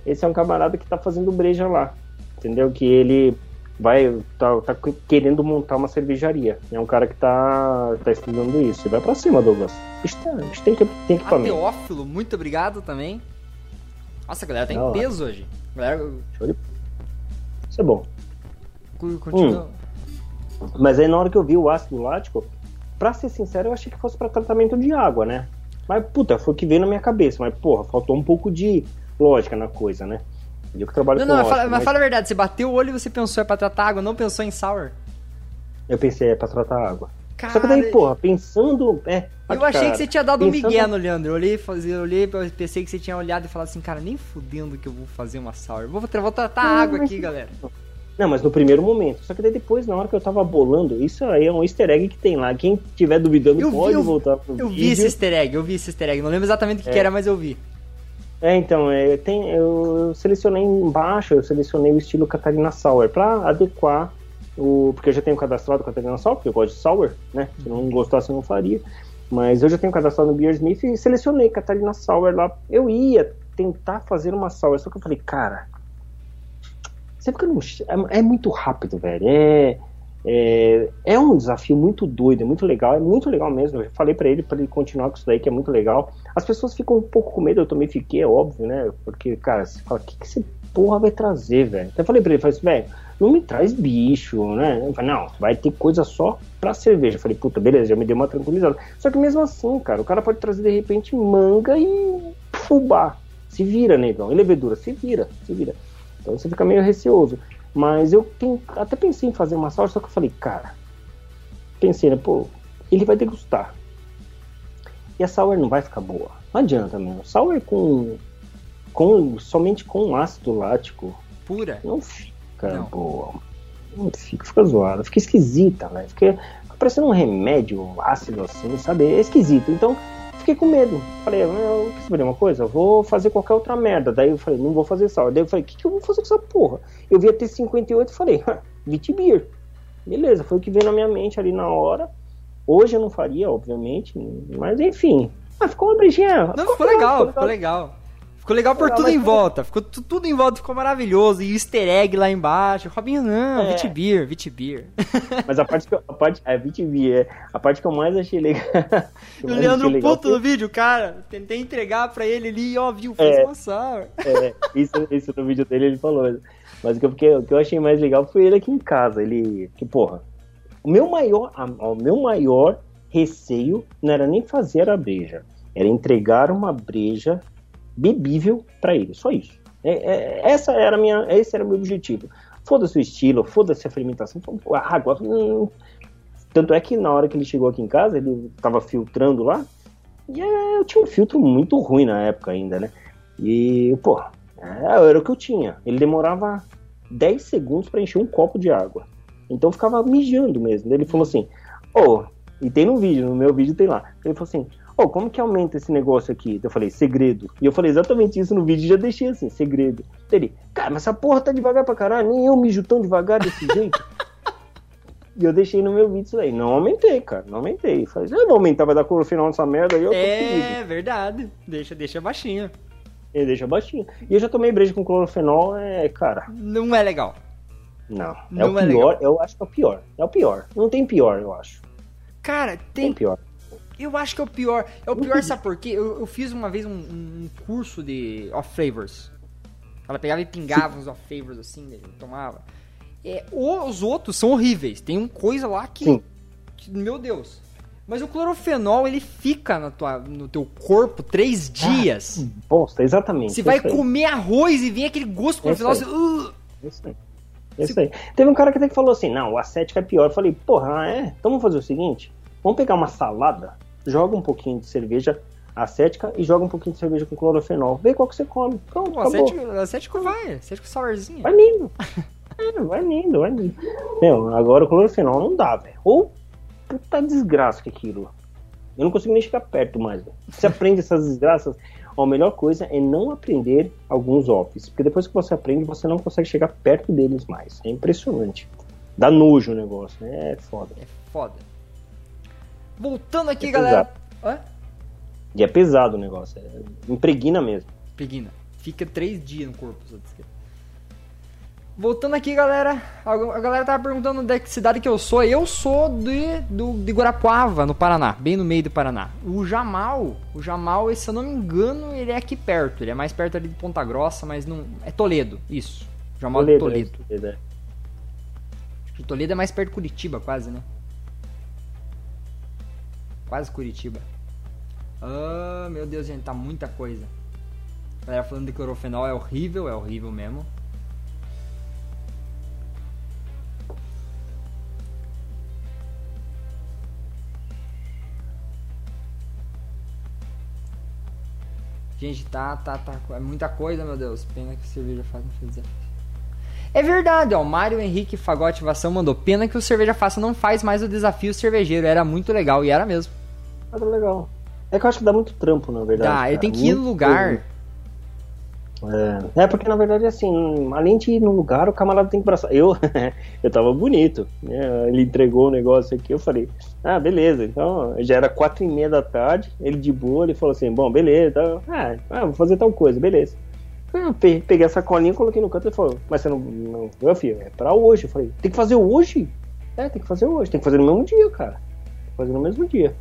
Esse é um camarada que tá fazendo breja lá. Entendeu? Que ele vai. tá, tá querendo montar uma cervejaria. É um cara que tá, tá estudando isso. E vai pra cima, Douglas. Isso, isso tem, que, tem A equipamento. Teófilo, muito obrigado também. Nossa, a galera tá em peso hoje. Galera Isso é bom. continua. Mas aí na hora que eu vi o ácido lático, pra ser sincero, eu achei que fosse pra tratamento de água, né? Mas, puta, foi o que veio na minha cabeça. Mas, porra, faltou um pouco de lógica na coisa, né? Eu que trabalho Não, com não, lógica, fala, mas fala a verdade, você bateu o olho e você pensou é pra tratar água, não pensou em sour? eu pensei, é pra tratar água. Cara, Só que daí, porra, pensando... É, eu achei cara, que você tinha dado um pensando- migué no Leandro. Eu olhei, eu olhei, pensei que você tinha olhado e falado assim, cara, nem fudendo que eu vou fazer uma sour. Vou, vou tratar Não, água aqui, galera. Não, mas no primeiro momento. Só que daí depois, na hora que eu tava bolando, isso aí é um easter egg que tem lá. Quem tiver duvidando Eu vi, pode eu- voltar pro Eu vi vídeo. esse easter egg, eu vi esse easter egg. Não lembro exatamente o que, É. que era, mas eu vi. É, então, é, tem, eu selecionei embaixo, eu selecionei o estilo Catarina Sour pra adequar o. Porque eu já tenho cadastrado Catarina Sour, porque eu gosto de Sour, né? Se não gostasse, eu não faria. Mas eu já tenho cadastrado no Beersmith e selecionei Catarina Sour lá. Eu ia tentar fazer uma Sour, só que eu falei, cara. Você fica no. É, é muito rápido, velho. É. É, é um desafio muito doido, é muito legal, é muito legal mesmo. Eu falei pra ele pra ele continuar com isso daí, que é muito legal. As pessoas ficam um pouco com medo, eu também fiquei, é óbvio, né? Porque, cara, você fala, o que, que esse porra vai trazer, velho? Então eu falei pra ele, falei assim, velho, não me traz bicho, né? Ele falou, não, vai ter coisa só pra cerveja. Eu falei, puta, beleza, já me deu uma tranquilizada. Só que mesmo assim, cara, o cara pode trazer de repente manga e fubá. Se vira, negão. E levedura, se vira, se vira. Então você fica meio receoso. Mas eu até pensei em fazer uma sour, só que eu falei, cara, pensei, né, pô, ele vai degustar. E a sour não vai ficar boa. Não adianta, meu. Sour com, com somente com ácido lático Pura. não fica Não. boa. Não fica, fica zoada, fica esquisita, né? Fica, fica parecendo um remédio ácido assim, sabe? É esquisito. Então, fiquei com medo. Falei, eu quer saber uma coisa? Eu Vou fazer qualquer outra merda. Daí eu falei, não vou fazer sour. Daí eu falei, o que, que eu vou fazer com essa porra? Eu vi a T58 e falei, Vitibir. Beleza, foi o que veio na minha mente ali na hora. Hoje eu não faria, obviamente, mas enfim. Ah, ficou uma brejinha. Não, ficou legal, ficou legal. Ficou legal por Legal, tudo em ficou- volta. Ficou tu- tudo em volta, ficou maravilhoso. E easter egg lá embaixo. Robinho, não, É. Vitibir, Vitibir. Mas a parte que eu, a parte, a Vitibir, é a parte que eu mais achei legal. o Leandro legal puto foi- no vídeo, cara. Tentei entregar pra ele ali, ó, viu, fez É. uma sour. É, isso, isso no vídeo dele ele falou. Mas o que, eu fiquei- o que eu achei mais legal foi ele aqui em casa. Ele. Que, porra. O meu maior, a- o meu maior receio não era nem fazer a breja. Era entregar uma breja bebível pra ele. Só isso. É, é- essa era minha, esse era o meu objetivo. Foda-se o estilo, foda-se a fermentação, a água. hum. Tanto é que na hora que ele chegou aqui em casa, ele tava filtrando lá. E é, eu tinha um filtro muito ruim na época ainda, né? E, pô, é, era o que eu tinha. Ele demorava 10 segundos pra encher um copo de água. Então ficava mijando mesmo. Ele falou assim: Ô, E tem no vídeo, no meu vídeo tem lá. Ele falou assim: Ô, como que aumenta esse negócio aqui? Eu falei, segredo. E eu falei exatamente isso no vídeo e já deixei assim, segredo. Ele, cara, mas essa porra tá devagar pra caralho, nem eu mijo tão devagar desse jeito. E eu deixei no meu vídeo isso aí. Não aumentei, cara. Não aumentei. Falei, ah, vou aumentar, vai dar clorofenol nessa merda aí, eu. É verdade. Deixa, deixa baixinho. Ele deixa baixinho. E eu já tomei breja com clorofenol, é, cara, Não é legal. não. É Não o é pior, eu acho que é o pior. É o pior. Não tem pior, eu acho. Cara, Tem tem. pior. Eu acho que é o pior. É o pior, sabe por quê? Eu, eu fiz uma vez um, um curso de off flavors. Ela pegava e pingava uns off flavors assim, daí tomava. É, os outros são horríveis. Tem uma coisa lá que, que- Meu Deus. Mas o clorofenol, ele fica na tua, no teu corpo três dias. Bosta, exatamente. Você é vai comer arroz e vem aquele gosto É isso clorofenol. aí. Isso aí. Isso aí. Teve um cara que até que falou assim: não, o acético é pior. Eu falei, porra, é? Então vamos fazer o seguinte: vamos pegar uma salada, joga um pouquinho de cerveja acética e joga um pouquinho de cerveja com clorofenol. Vê qual que você come. Pronto, O acabou. acético, acético vai. Acético sourzinho. Vai lindo. É, vai lindo, vai lindo. Meu, agora o clorofenol não dá, velho. Ou puta desgraça que é aquilo. Eu não consigo nem chegar perto mais, velho. Você aprende essas desgraças. A melhor coisa é não aprender alguns offs. Porque depois que você aprende, você não consegue chegar perto deles mais. É impressionante. Dá nojo o negócio. É foda. É foda. Voltando aqui, É galera. Hã? E é pesado o negócio. É... Impregna mesmo. Preguina. Fica três dias no corpo. só que- Voltando aqui, galera. A galera tava perguntando da que cidade que eu sou. Eu sou de, do, de Guarapuava, no Paraná. Bem no meio do Paraná. O Jamal, o Jamal, se eu não me engano, ele é aqui perto. Ele é mais perto ali de Ponta Grossa, mas não... É Toledo, isso. Jamal de Toledo. Toledo, é. Que Toledo é mais perto de Curitiba, quase, né? Quase Curitiba. Ah, meu Deus, gente, tá muita coisa. A galera falando de clorofenol é horrível, é horrível mesmo. Gente, tá, tá, tá. É muita coisa, meu Deus. Pena que a cerveja faz não desafio. É verdade, ó. O Mário Henrique Fagote Vação mandou. Pena que o Cerveja Fácil não faz mais o desafio cervejeiro. Era muito legal e era mesmo. Tá legal. É que eu acho que dá muito trampo, na verdade. Dá, ele cara. tem que ir no lugar. É, é, porque na verdade, assim, além de ir no lugar, o camarada tem que abraçar. Eu, eu tava bonito, né? Ele entregou o negócio aqui, eu falei, ah, beleza. Então, já era quatro e meia da tarde, ele de boa, ele falou assim, bom, beleza, tá, ah, ah, vou fazer tal coisa, beleza. Eu pe- peguei a sacolinha, coloquei no canto e falou, mas você não, não, meu filho, é pra hoje. Eu falei, tem que fazer hoje? É, tem que fazer hoje, tem que fazer no mesmo dia, cara. Tem que fazer no mesmo dia.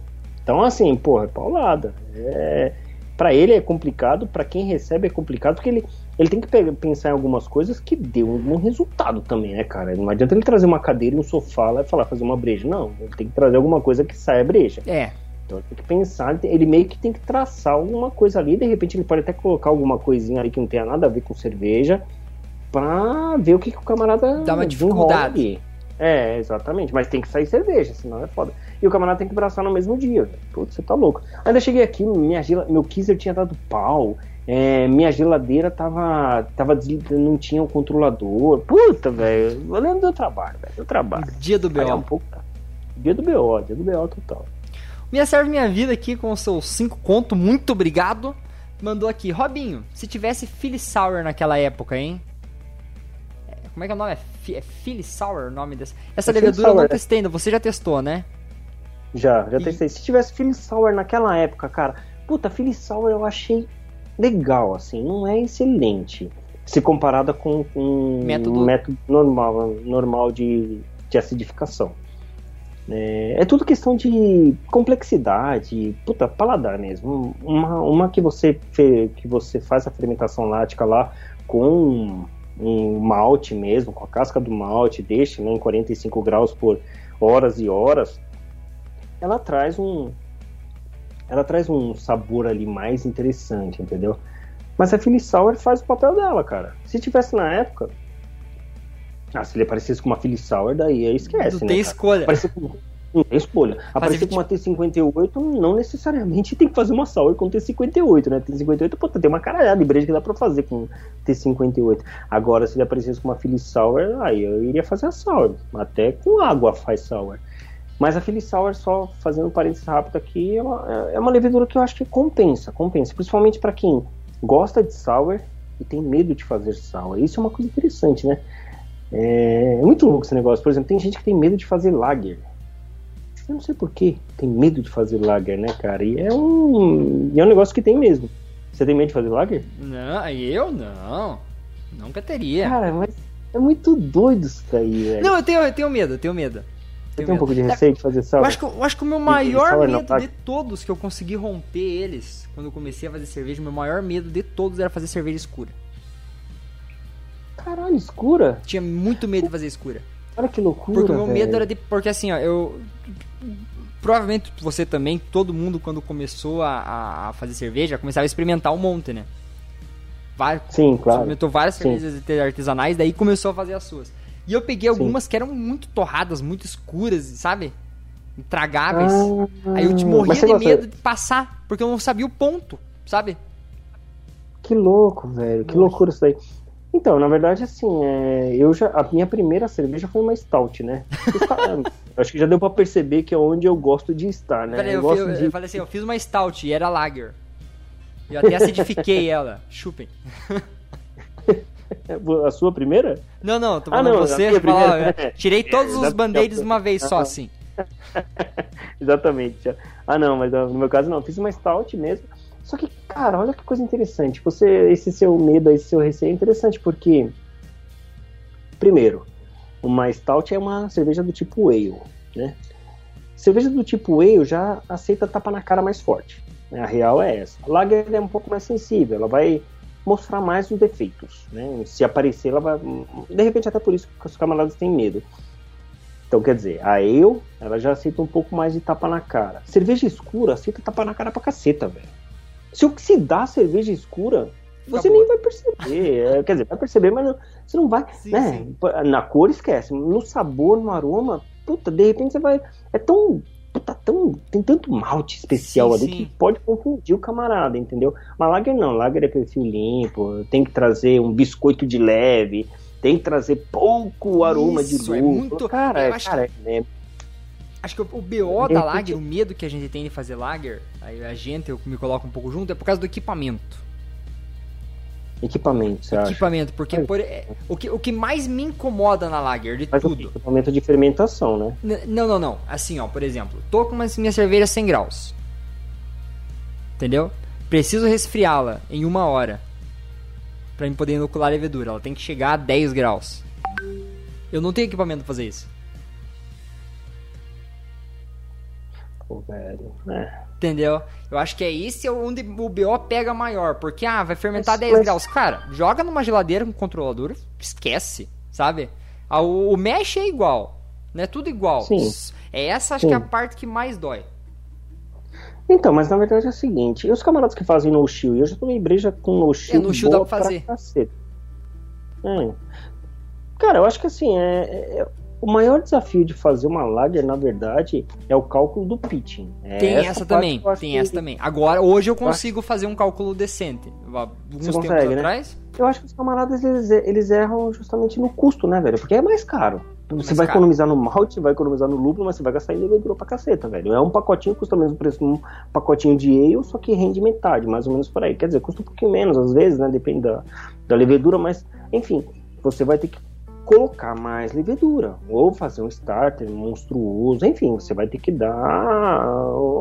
Então, assim, porra, é paulada. É, para ele é complicado, para quem recebe é complicado, porque ele, ele tem que pe- pensar em algumas coisas que deu um resultado também, né, cara? Não adianta ele trazer uma cadeira e um sofá lá e falar fazer uma breja. Não, ele tem que trazer alguma coisa que saia breja. É, Então ele tem que pensar, ele meio que tem que traçar alguma coisa ali, de repente ele pode até colocar alguma coisinha ali que não tenha nada a ver com cerveja, pra ver o que, que o camarada Dá uma dificuldade. ali. É, exatamente, mas tem que sair cerveja, senão é foda. E o camarada tem que abraçar no mesmo dia. Putz, você tá louco. Ainda cheguei aqui, minha gela, meu Kizer tinha dado pau, é, minha geladeira tava, tava não tinha o controlador. Puta, velho, eu lembro do trabalho, velho, do trabalho. dia do Aí é um B.O. pouco... Dia do BO, dia do BO total. Minha Serve Minha Vida aqui com os seus 5 conto, muito obrigado. Mandou aqui, Robinho, se tivesse Philly Sour naquela época, hein? É, Como é que é o nome? É, Fi- é Philly Sour o nome dessa? Essa É levedura eu não testei ainda, você já testou, né? Já, já E- testei. Se tivesse Philly Sour naquela época, cara, puta, Philly Sour eu achei legal, assim, não é excelente. Se comparada com um Método- método normal, normal de, de acidificação. É, é tudo questão de complexidade, puta, paladar mesmo. Uma, uma que você fe- que você faz a fermentação lática lá com um malte mesmo, com a casca do malte, deixa né, em 45 graus por horas e horas, ela traz um ela traz um sabor ali mais interessante, entendeu? Mas a Philly Sour faz o papel dela, cara. Se tivesse na época, ah, se ele aparecesse com uma Philly Sour, daí aí esquece, não né, tem escolha. Aparecer com... Não tem escolha. Aparecer com uma T58 não necessariamente tem que fazer uma sour com T58, né? T58, puta, tem uma caralhada de breja que dá pra fazer com T58. Agora, se ele aparecesse com uma Philly Sour, aí eu iria fazer a sour. Até com água faz sour. Mas a Philly Sour, só fazendo um parênteses rápido aqui, é uma, é uma levedura que eu acho que compensa, compensa. Principalmente para quem gosta de sour e tem medo de fazer sour. Isso é uma coisa interessante, né? É, é muito louco esse negócio. Por exemplo, tem gente que tem medo de fazer lager. Eu não sei porquê, tem medo de fazer lager, né, cara? E é um, e é um negócio que tem mesmo. Você tem medo de fazer lager? Não, eu não. Nunca teria. Cara, mas é muito doido isso daí, velho. Não, eu tenho, eu tenho medo, eu tenho medo. Você Tenho tem um medo. pouco de É, receio de fazer sour? Eu acho, que, eu acho que o meu maior medo tá? de todos que eu consegui romper eles, quando eu comecei a fazer cerveja, o meu maior medo de todos era fazer cerveja escura. Caralho, escura? Tinha muito medo de fazer escura. Olha que loucura, Porque o meu medo era de. Porque assim, ó, eu. Provavelmente você também, todo mundo quando começou a, a- fazer cerveja, começava a experimentar um monte, né? Vai, Sim, claro. experimentou várias Sim. cervejas artesanais, daí começou a fazer as suas. E eu peguei algumas que eram muito torradas, muito escuras, sabe? Intragáveis. Ah, Aí eu te mas morria de medo de passar, porque eu não sabia o ponto, sabe? Que louco, velho. Que loucura isso daí. Então, na verdade, assim, é, eu já, a minha primeira cerveja foi uma stout, né? Acho que já deu pra perceber que é onde eu gosto de estar, né? Peraí, eu eu, fi- eu de... falei assim, eu fiz uma stout e era lager. Eu até acidifiquei ela. Chupem. A sua primeira? Não, não, tô Ah, falando não, você. primeira- eu tirei todos É, os band-aids de uma vez só, Ah. assim. Exatamente. Ah, não, mas ah, no meu caso não, fiz uma stout mesmo. Só que, cara, olha que coisa interessante. Você, esse seu medo, esse seu receio é interessante porque, primeiro, uma stout é uma cerveja do tipo ale, né? Cerveja do tipo ale já aceita tapa na cara mais forte. né? A real é essa. A lager é um pouco mais sensível, ela vai mostrar mais os defeitos, né? Se aparecer, ela vai, de repente até por isso que os camaradas têm medo. Então, quer dizer, a ale, ela já aceita um pouco mais de tapa na cara. Cerveja escura aceita tapa na cara pra caceta, velho. Se oxidar a cerveja escura, você Acabou. nem vai perceber. É, quer dizer, vai perceber, mas não- você não vai. Sim, né? sim. Na cor, esquece. No sabor, no aroma, puta, de repente você vai. É tão. Puta, tão. Tem tanto malte especial Sim, ali que pode confundir o camarada, entendeu? Mas lager não, lager é perfil limpo, tem que trazer um biscoito de leve, tem que trazer pouco aroma Isso, de é lúpulo. muito- Cara, eu é, acho cara, é, Acho que o, BO da lager, o medo que a gente tem de fazer lager, aí a gente, eu me coloco um pouco junto, é por causa do equipamento. equipamento, você acha? Equipamento, porque por- é, o, que, o que mais me incomoda na lager, de Mas o tudo. equipamento de fermentação, né? N- Não, não, não. Assim, ó, por exemplo, tô com uma minha cerveja 100 graus. Entendeu? Preciso resfriá-la em uma hora. Pra mim poder inocular a levedura. Ela tem que chegar a 10 graus. Eu não tenho equipamento pra fazer isso. Pô, velho. É. Entendeu? Eu acho que é esse onde o BO pega maior. Porque, ah, vai fermentar Mas- 10 mas- graus. Cara, joga numa geladeira com controlador, esquece, sabe? Ah, o, o mesh é igual. Né? Tudo igual. Sim. É essa, acho Sim. que é a parte que mais dói. Então, mas na verdade é o seguinte, e os camaradas que fazem no shield, eu já tomei breja com no shield. É, no shield dá pra fazer. cacete. É. Cara, eu acho que assim, é, é- o maior desafio de fazer uma lager, na verdade, é o cálculo do pitching. É Tem essa, parte também, que tem que- essa também. Agora, hoje eu consigo fazer um cálculo decente. Alguns Você tempos consegue, né? atrás. Eu acho que os camaradas eles, eles erram justamente no custo, né, velho? Porque é mais caro. Você Mais vai caro. economizar no malte, vai economizar no lúpulo, mas você vai gastar em levedura pra caceta, velho. É um pacotinho, custa o mesmo preço de um pacotinho de ale, só que rende metade, mais ou menos por aí. Quer dizer, custa um pouquinho menos, às vezes, né? Depende da, da levedura, mas, enfim, você vai ter que colocar mais levedura, ou fazer um starter monstruoso, enfim, você vai ter que dar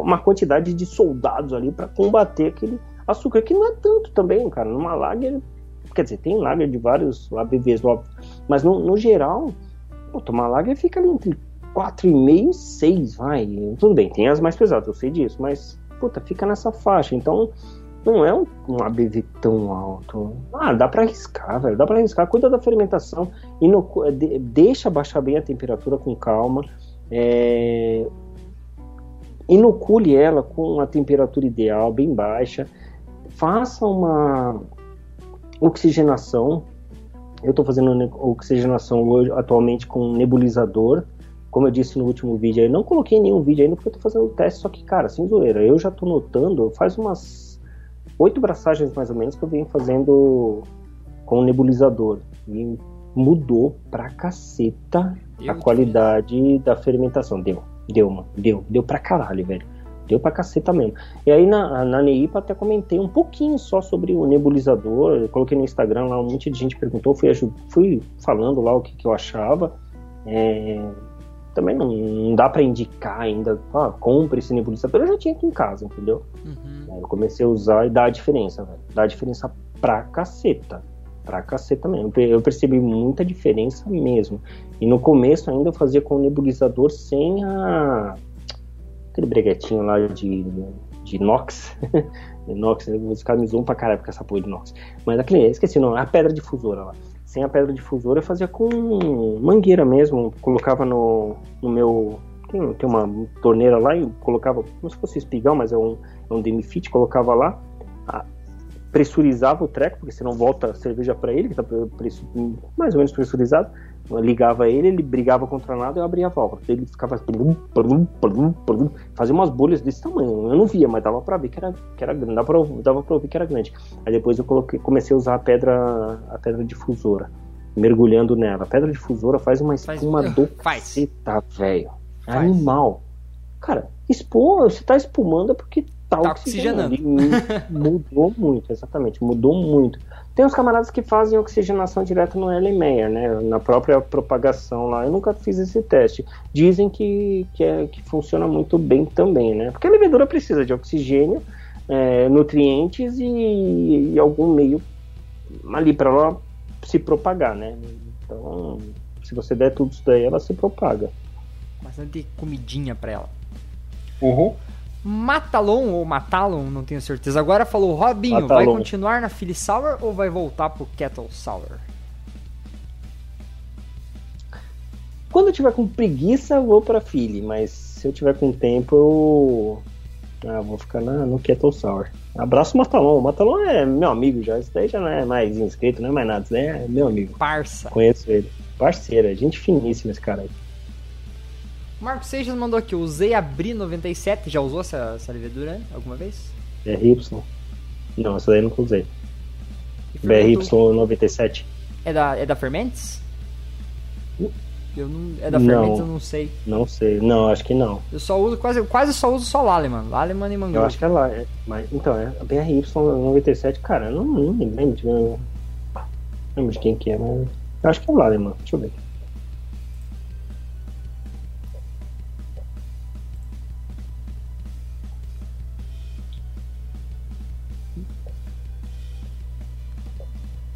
uma quantidade de soldados ali pra combater aquele açúcar, que não é tanto também, cara. Numa lager Quer dizer, tem lager de vários ABVs, óbvio. Mas no, no geral, pô, tomar lager fica ali entre 4,5 e 6, vai. Tudo bem, tem as mais pesadas, eu sei disso, mas, puta, fica nessa faixa. Então, não é um, um ABV tão alto. Ah, dá pra arriscar, velho. Dá pra arriscar. Cuida da fermentação. inocu- de- deixa baixar bem a temperatura com calma. É, inocule ela com a temperatura ideal, bem baixa. Faça uma oxigenação. Eu estou fazendo oxigenação hoje, atualmente com nebulizador. Como eu disse no último vídeo, eu não coloquei nenhum vídeo ainda porque eu estou fazendo o teste, só que, cara, sem zoeira, eu já estou notando, faz umas oito braçagens mais ou menos que eu venho fazendo com o nebulizador. E mudou pra caceta Eu a qualidade da fermentação. Deu. Deu, mano. Deu. Deu pra caralho, velho. Deu pra caceta mesmo. E aí na, na Neipa até comentei um pouquinho só sobre o nebulizador. Eu coloquei no Instagram lá, um monte de gente perguntou, fui, fui falando lá o que, que eu achava. É, também não, não dá pra indicar ainda, ah, compre esse nebulizador. Eu já tinha aqui em casa, entendeu? Uhum. Eu comecei a usar e dá a diferença, velho. Dá a diferença pra caceta. Pra caceta mesmo. Eu per- Eu percebi muita diferença mesmo. E no começo ainda eu fazia com o nebulizador sem a. aquele breguetinho lá de, de inox. inox, né? os caras me zoam pra caralho com essa porra de inox. Mas aquele, esqueci não, a pedra difusora lá. Sem a pedra difusora eu fazia com mangueira mesmo. Colocava no, no meu. Tem, uma torneira lá e colocava como se fosse espigão, mas é um, um demifit, colocava lá, pressurizava o treco, porque senão volta a cerveja para ele, que tá pressu- mais ou menos pressurizado. Eu ligava ele, ele brigava contra nada, eu abria a válvula. Ele ficava plum, plum, plum, plum, fazia umas bolhas desse tamanho. Eu não via, mas dava pra ver que era, que era grande, dava pra, ouv- dava pra ouvir que era grande. Aí depois eu coloquei, comecei a usar a pedra, a pedra difusora, mergulhando nela. A pedra difusora faz uma Faz- espuma do faz. caceta, velho. Animal. Cara, espuma, você tá espumando é porque tá, Tá oxigenando. Mudou muito, exatamente, mudou muito. Tem uns camaradas que fazem oxigenação direta no Erlenmeyer, né? Na própria propagação lá. Eu nunca fiz esse teste. Dizem que, que, é, que funciona muito bem também, né? Porque a levedura precisa de oxigênio, é, nutrientes e, e algum meio ali para ela se propagar, né? Então, se você der tudo isso daí, ela se propaga. Bastante comidinha pra ela. Uhum. Matalon ou Matalon, não tenho certeza. Agora falou, Robinho, vai Matalon. continuar na Philly Sour ou vai voltar pro Kettle Sour? Quando eu tiver com preguiça, eu vou pra Philly, mas se eu tiver com tempo, eu. Ah, vou ficar na, no Kettle Sour. Abraço Matalon. O Matalon é meu amigo já. Isso daí já não é mais inscrito, não é mais nada. Isso daí é meu amigo. Parça. Conheço ele. Parceiro, é gente finíssima esse cara aí. Marcos Seixas mandou aqui, usei a Bri 97, já usou essa, essa levedura alguma vez? É BRY. Não, essa daí eu nunca usei. Fermentou- BRY97. É da, é da Fermentes? Eu não, é da Não. Fermentes, eu não sei. Não sei. Não, acho que não. Eu só uso, quase, quase só uso só Laleman. Laleman e Mangu. Eu acho que é lá. é- mas, então, é a BRY97, cara, eu não, não me lembro de, não lembro de quem que é, mas. Eu acho que é lá, mano? Deixa eu ver.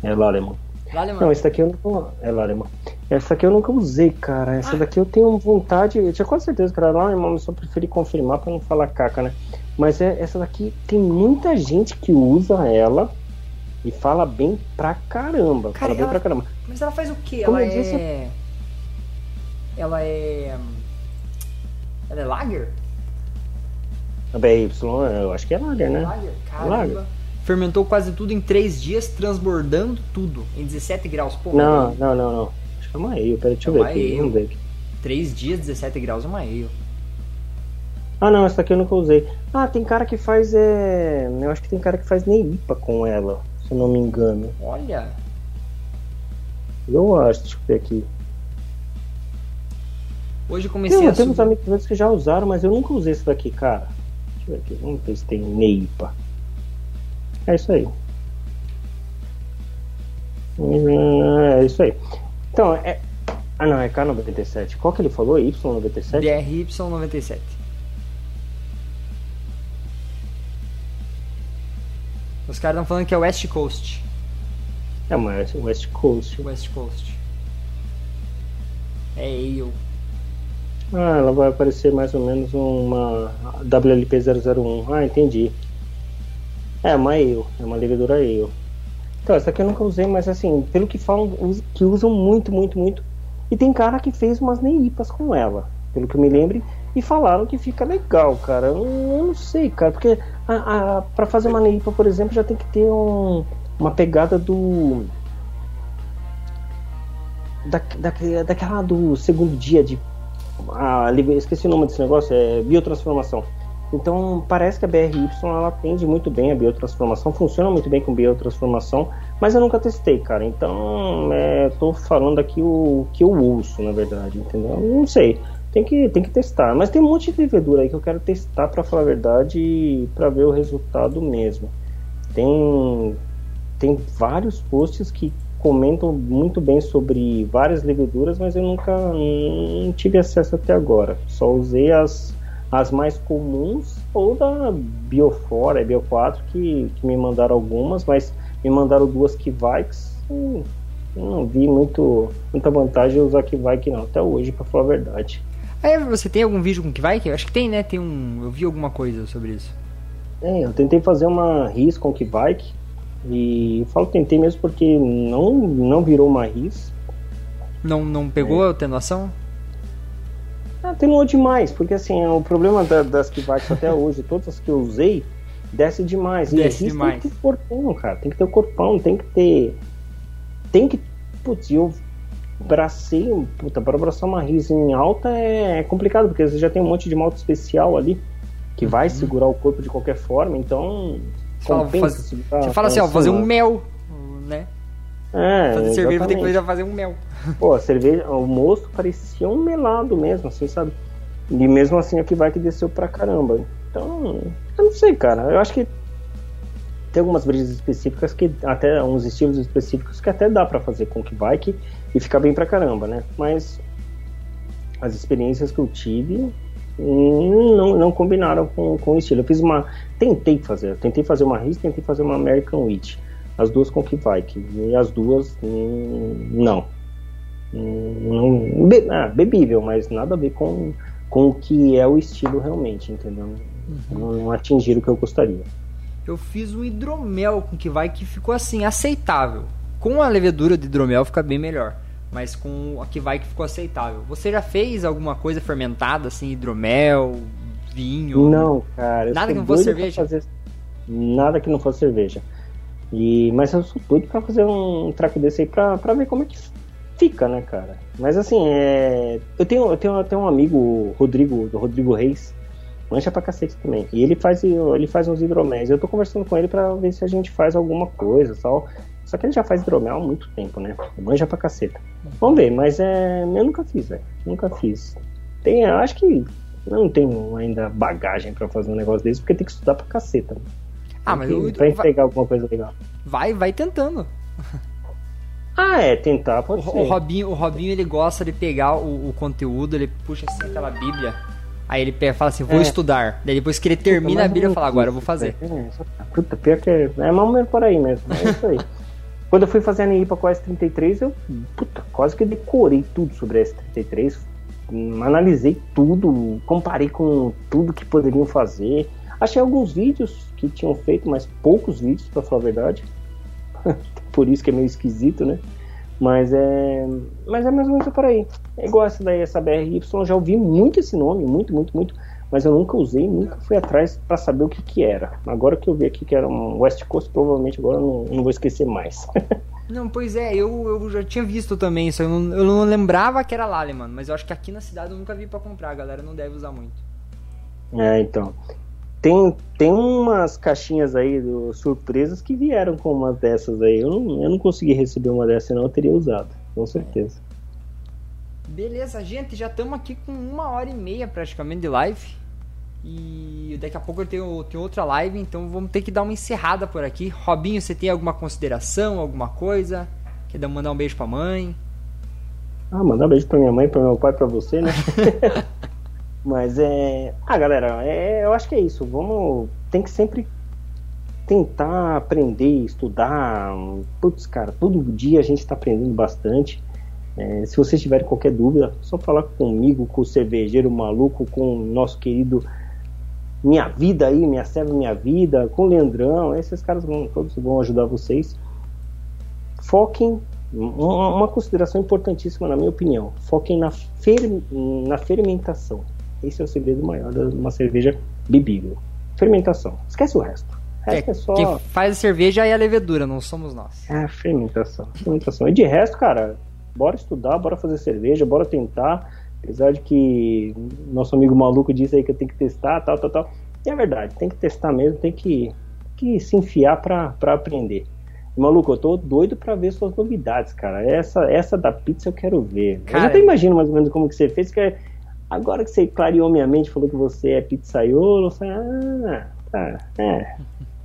É lá, alemão. Laleman. Não, esse daqui eu nunca. É lá, alemão. Essa daqui eu nunca usei, cara. Essa daqui eu tenho vontade. Eu tinha quase certeza que era lá, alemão, mas só preferi confirmar pra não falar caca, né? Mas é, essa daqui tem muita gente que usa ela e fala bem pra caramba. Cara, fala bem ela- pra caramba. Mas ela faz o quê? Como ela disse- é. Ela é. Ela é lager? A BY, eu acho que é lager, né? Lager? Caramba. Lager. Fermentou quase tudo em 3 dias, transbordando tudo em 17 graus. Pô, Não, não, não, não. Acho que é uma ale. Peraí, deixa eu É ver uma aqui. Vamos ver aqui. 3 dias, 17 graus é uma ale. Ah, não, essa daqui eu nunca usei. Ah, tem cara que faz. É... Eu acho que tem cara que faz neipa com ela, se eu não me engano. Olha, Eu acho, deixa eu ver aqui. hoje eu comecei Não, a temos subir. amigos que já usaram, mas eu nunca usei esse daqui, cara. Deixa eu ver aqui, vamos ver se tem neipa. É isso aí. Hum, É isso aí. Então, é. Ah, não, é K97. Qual que ele falou? Y97? DRY97. Os caras estão falando que é West Coast. É uma West Coast. West Coast. É ale. Ah, ela vai aparecer mais ou menos uma WLP001. Ah, entendi. É uma ale, é uma levedura ale. Então, essa aqui eu nunca usei, mas assim, pelo que falam, que usam muito, muito, muito. E tem cara que fez umas neipas com ela, pelo que eu me lembre, e falaram que fica legal, cara. Eu, não- eu não sei, cara, porque a, a, pra fazer uma neipa, por exemplo, já tem que ter um, uma pegada do. Da, da, daquela do segundo dia de a, live- esqueci o nome desse negócio, é biotransformação. Então parece que a BRY ela atende muito bem a biotransformação, funciona muito bem com biotransformação, mas eu nunca testei, cara. Então é, tô falando aqui o que eu ouço, na verdade, entendeu? Eu Não sei. Tem que, tem que testar. Mas tem um monte de levedura aí que eu quero testar, pra falar a verdade, pra ver o resultado mesmo. Tem, tem vários posts que comentam muito bem sobre várias leveduras, mas eu nunca não tive acesso até agora. Só usei as, as mais comuns ou da Biofora, Bio4, que, que me mandaram algumas, mas me mandaram duas Kivikes. Hum, não vi muito, muita vantagem usar Kivike não, até hoje, pra falar a verdade. É, você tem algum vídeo com Kivike? Eu acho que tem, né? Tem um. Eu vi alguma coisa sobre isso. É, eu tentei fazer uma RIS com Kivike, e eu falo tentei mesmo porque não, não virou uma RIS. Não, não pegou a atenuação? Atenuou demais, porque assim, o problema da- das Kivakes até hoje, todas as que eu usei, desce demais. E Desce demais. tem que ter corpão, cara. Tem que ter o corpão, tem que ter. Tem que. Putz, eu bracei. Puta, para abraçar uma RIS em alta é, é complicado, porque você já tem um monte de moto especial ali que vai segurar o corpo de qualquer forma, então. Você fala, faz- Você fala assim, ó, fazer um mel, né? É, Fazer cerveja, ter que fazer um mel. Pô, a cerveja, o moço parecia um melado mesmo, assim, sabe? E mesmo assim aqui vai que desceu pra caramba. Então, eu não sei, cara. Eu acho que tem algumas brisas específicas que até uns estilos específicos que até dá pra fazer com que bike e ficar bem pra caramba, né? Mas as experiências que eu tive hum, não, não combinaram com, com o estilo. Eu fiz uma. Tentei fazer, tentei fazer uma RIS, tentei fazer uma American Witch. As duas com Kivike. E as duas, hum, não. Não, be- ah, bebível, mas nada a ver com, com o que é o estilo realmente, entendeu? Não, não atingiram o que eu gostaria. Eu fiz um hidromel com que vai que ficou assim, aceitável. Com a levedura de hidromel fica bem melhor. Mas com a que vai que ficou aceitável. Você já fez alguma coisa fermentada, assim, hidromel, vinho? Não, cara. Nada que não fosse cerveja? fazer- Nada que não fosse cerveja. E, mas eu sou doido pra fazer um traco desse aí pra ver como é que fica, né, cara? Mas assim, é... eu, tenho, eu tenho até um amigo, Rodrigo, do Rodrigo Reis, mancha pra cacete também. E ele faz, ele faz uns hidroméis. Eu tô conversando com ele pra ver se a gente faz alguma coisa tal. Só que ele já faz hidromel há muito tempo, né? Manja pra caceta. Vamos ver, mas é. Eu nunca fiz, velho. Nunca fiz. Tem, eu acho que não tenho ainda bagagem pra fazer um negócio desse, porque tem que estudar pra caceta. né? Ah, mas Tem o que- hidro- pra vai, entregar alguma coisa legal. vai, vai tentando. Ah, é, tentar, pode O, ser. o Robinho, o Robinho, ele gosta de pegar o, o conteúdo, ele puxa assim aquela bíblia. Aí ele fala assim, vou É. estudar. Daí depois que ele termina a bíblia, não fala, agora eu vou fazer. É, Puta, pior que é, é mais ou menos por aí mesmo. É isso aí. Quando eu fui fazer a NI pra quase 33, eu puta, quase que decorei tudo sobre a S33. hum, Analisei tudo, comparei com tudo que poderiam fazer. Achei alguns vídeos que tinham feito, mas poucos vídeos, pra falar a verdade. por isso que é meio esquisito, né? Mas é. Mas é mais ou menos por aí. É igual essa daí, essa BRY, já ouvi muito esse nome, muito, muito, muito. Mas eu nunca usei, nunca fui atrás pra saber o que que era. Agora que eu vi aqui que era um West Coast, provavelmente agora eu não, não vou esquecer mais. Não, pois é, eu, eu já tinha visto também isso. Eu não, eu não lembrava que era Lale, mano. Mas eu acho que aqui na cidade eu nunca vi pra comprar. A galera não deve usar muito. é, então. Tem, tem umas caixinhas aí do, surpresas que vieram com umas dessas aí. Eu não, eu não consegui receber uma dessas, não. Eu teria usado, com certeza. Beleza, gente, já estamos aqui com uma hora e meia praticamente de live. E daqui a pouco eu tenho, tenho outra live, então vamos ter que dar uma encerrada por aqui. Robinho, você tem alguma consideração, alguma coisa? Quer dar- mandar um beijo pra mãe? Ah, mandar um beijo pra minha mãe, pra meu pai, pra você, né? Mas é. Ah, galera, é, eu acho que é isso. Vamos. Tem que sempre tentar aprender, estudar. Putz, cara, todo dia a gente tá aprendendo bastante. É, se vocês tiverem qualquer dúvida, só falar comigo, com o cervejeiro maluco, com o nosso querido Minha Vida aí, Minha Serva Minha Vida, com o Leandrão. Esses caras vão, todos vão ajudar vocês. Foquem uma consideração importantíssima, na minha opinião. Foquem na, fer- na fermentação. Esse é o segredo maior de uma cerveja bebível. Fermentação. Esquece o resto. O resto é, só. Quem faz a cerveja é a levedura, não somos nós. É, fermentação. Fermentação. E de resto, cara, bora estudar, bora fazer cerveja, bora tentar. Apesar de que nosso amigo maluco disse aí que eu tenho que testar, tal, tal, tal. E é verdade, tem que testar mesmo, tem que, que se enfiar pra, pra aprender. Maluco, eu tô doido pra ver suas novidades, cara. Essa, essa da pizza eu quero ver. eu Cara, já até imagino mais ou menos como que você fez, que é Agora que você clareou minha mente, falou que você é pizzaiolo, eu falei, ah, tá, é.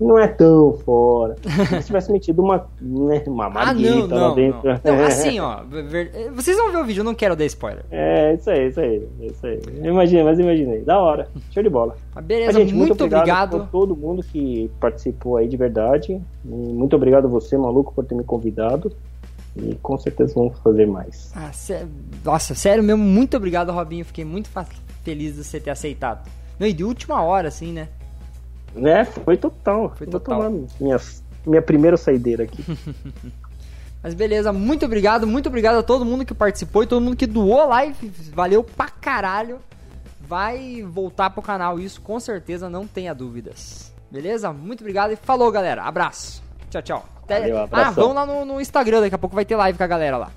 Não é tão fora. Se tivesse metido uma, né, uma Ah, marguerita não, lá não, dentro. não. Não, assim, ó. ver- Vocês vão ver o vídeo, eu não quero dar spoiler. É, isso aí, isso aí, isso aí. Imagina, mas imaginei. Da hora. Show de bola. Mas beleza, Mas, gente, muito, obrigado, obrigado. por todo mundo que participou aí de verdade. Muito obrigado a você, maluco, por ter me convidado. E com certeza vamos fazer mais. Ah, sé- Nossa, sério mesmo, muito obrigado, Robinho. Fiquei muito feliz de você ter aceitado. Não, e de última hora, assim, né? Né? Foi total. Foi total. minha, minha primeira saideira aqui. Mas beleza, muito obrigado, muito obrigado a todo mundo que participou e todo mundo que doou a live. Valeu pra caralho. Vai voltar pro canal, isso com certeza, não tenha dúvidas. Beleza? Muito obrigado e falou, galera. Abraço. Tchau, tchau. Até- Valeu, ah, vamos lá no, no Instagram, daqui a pouco vai ter live com a galera lá.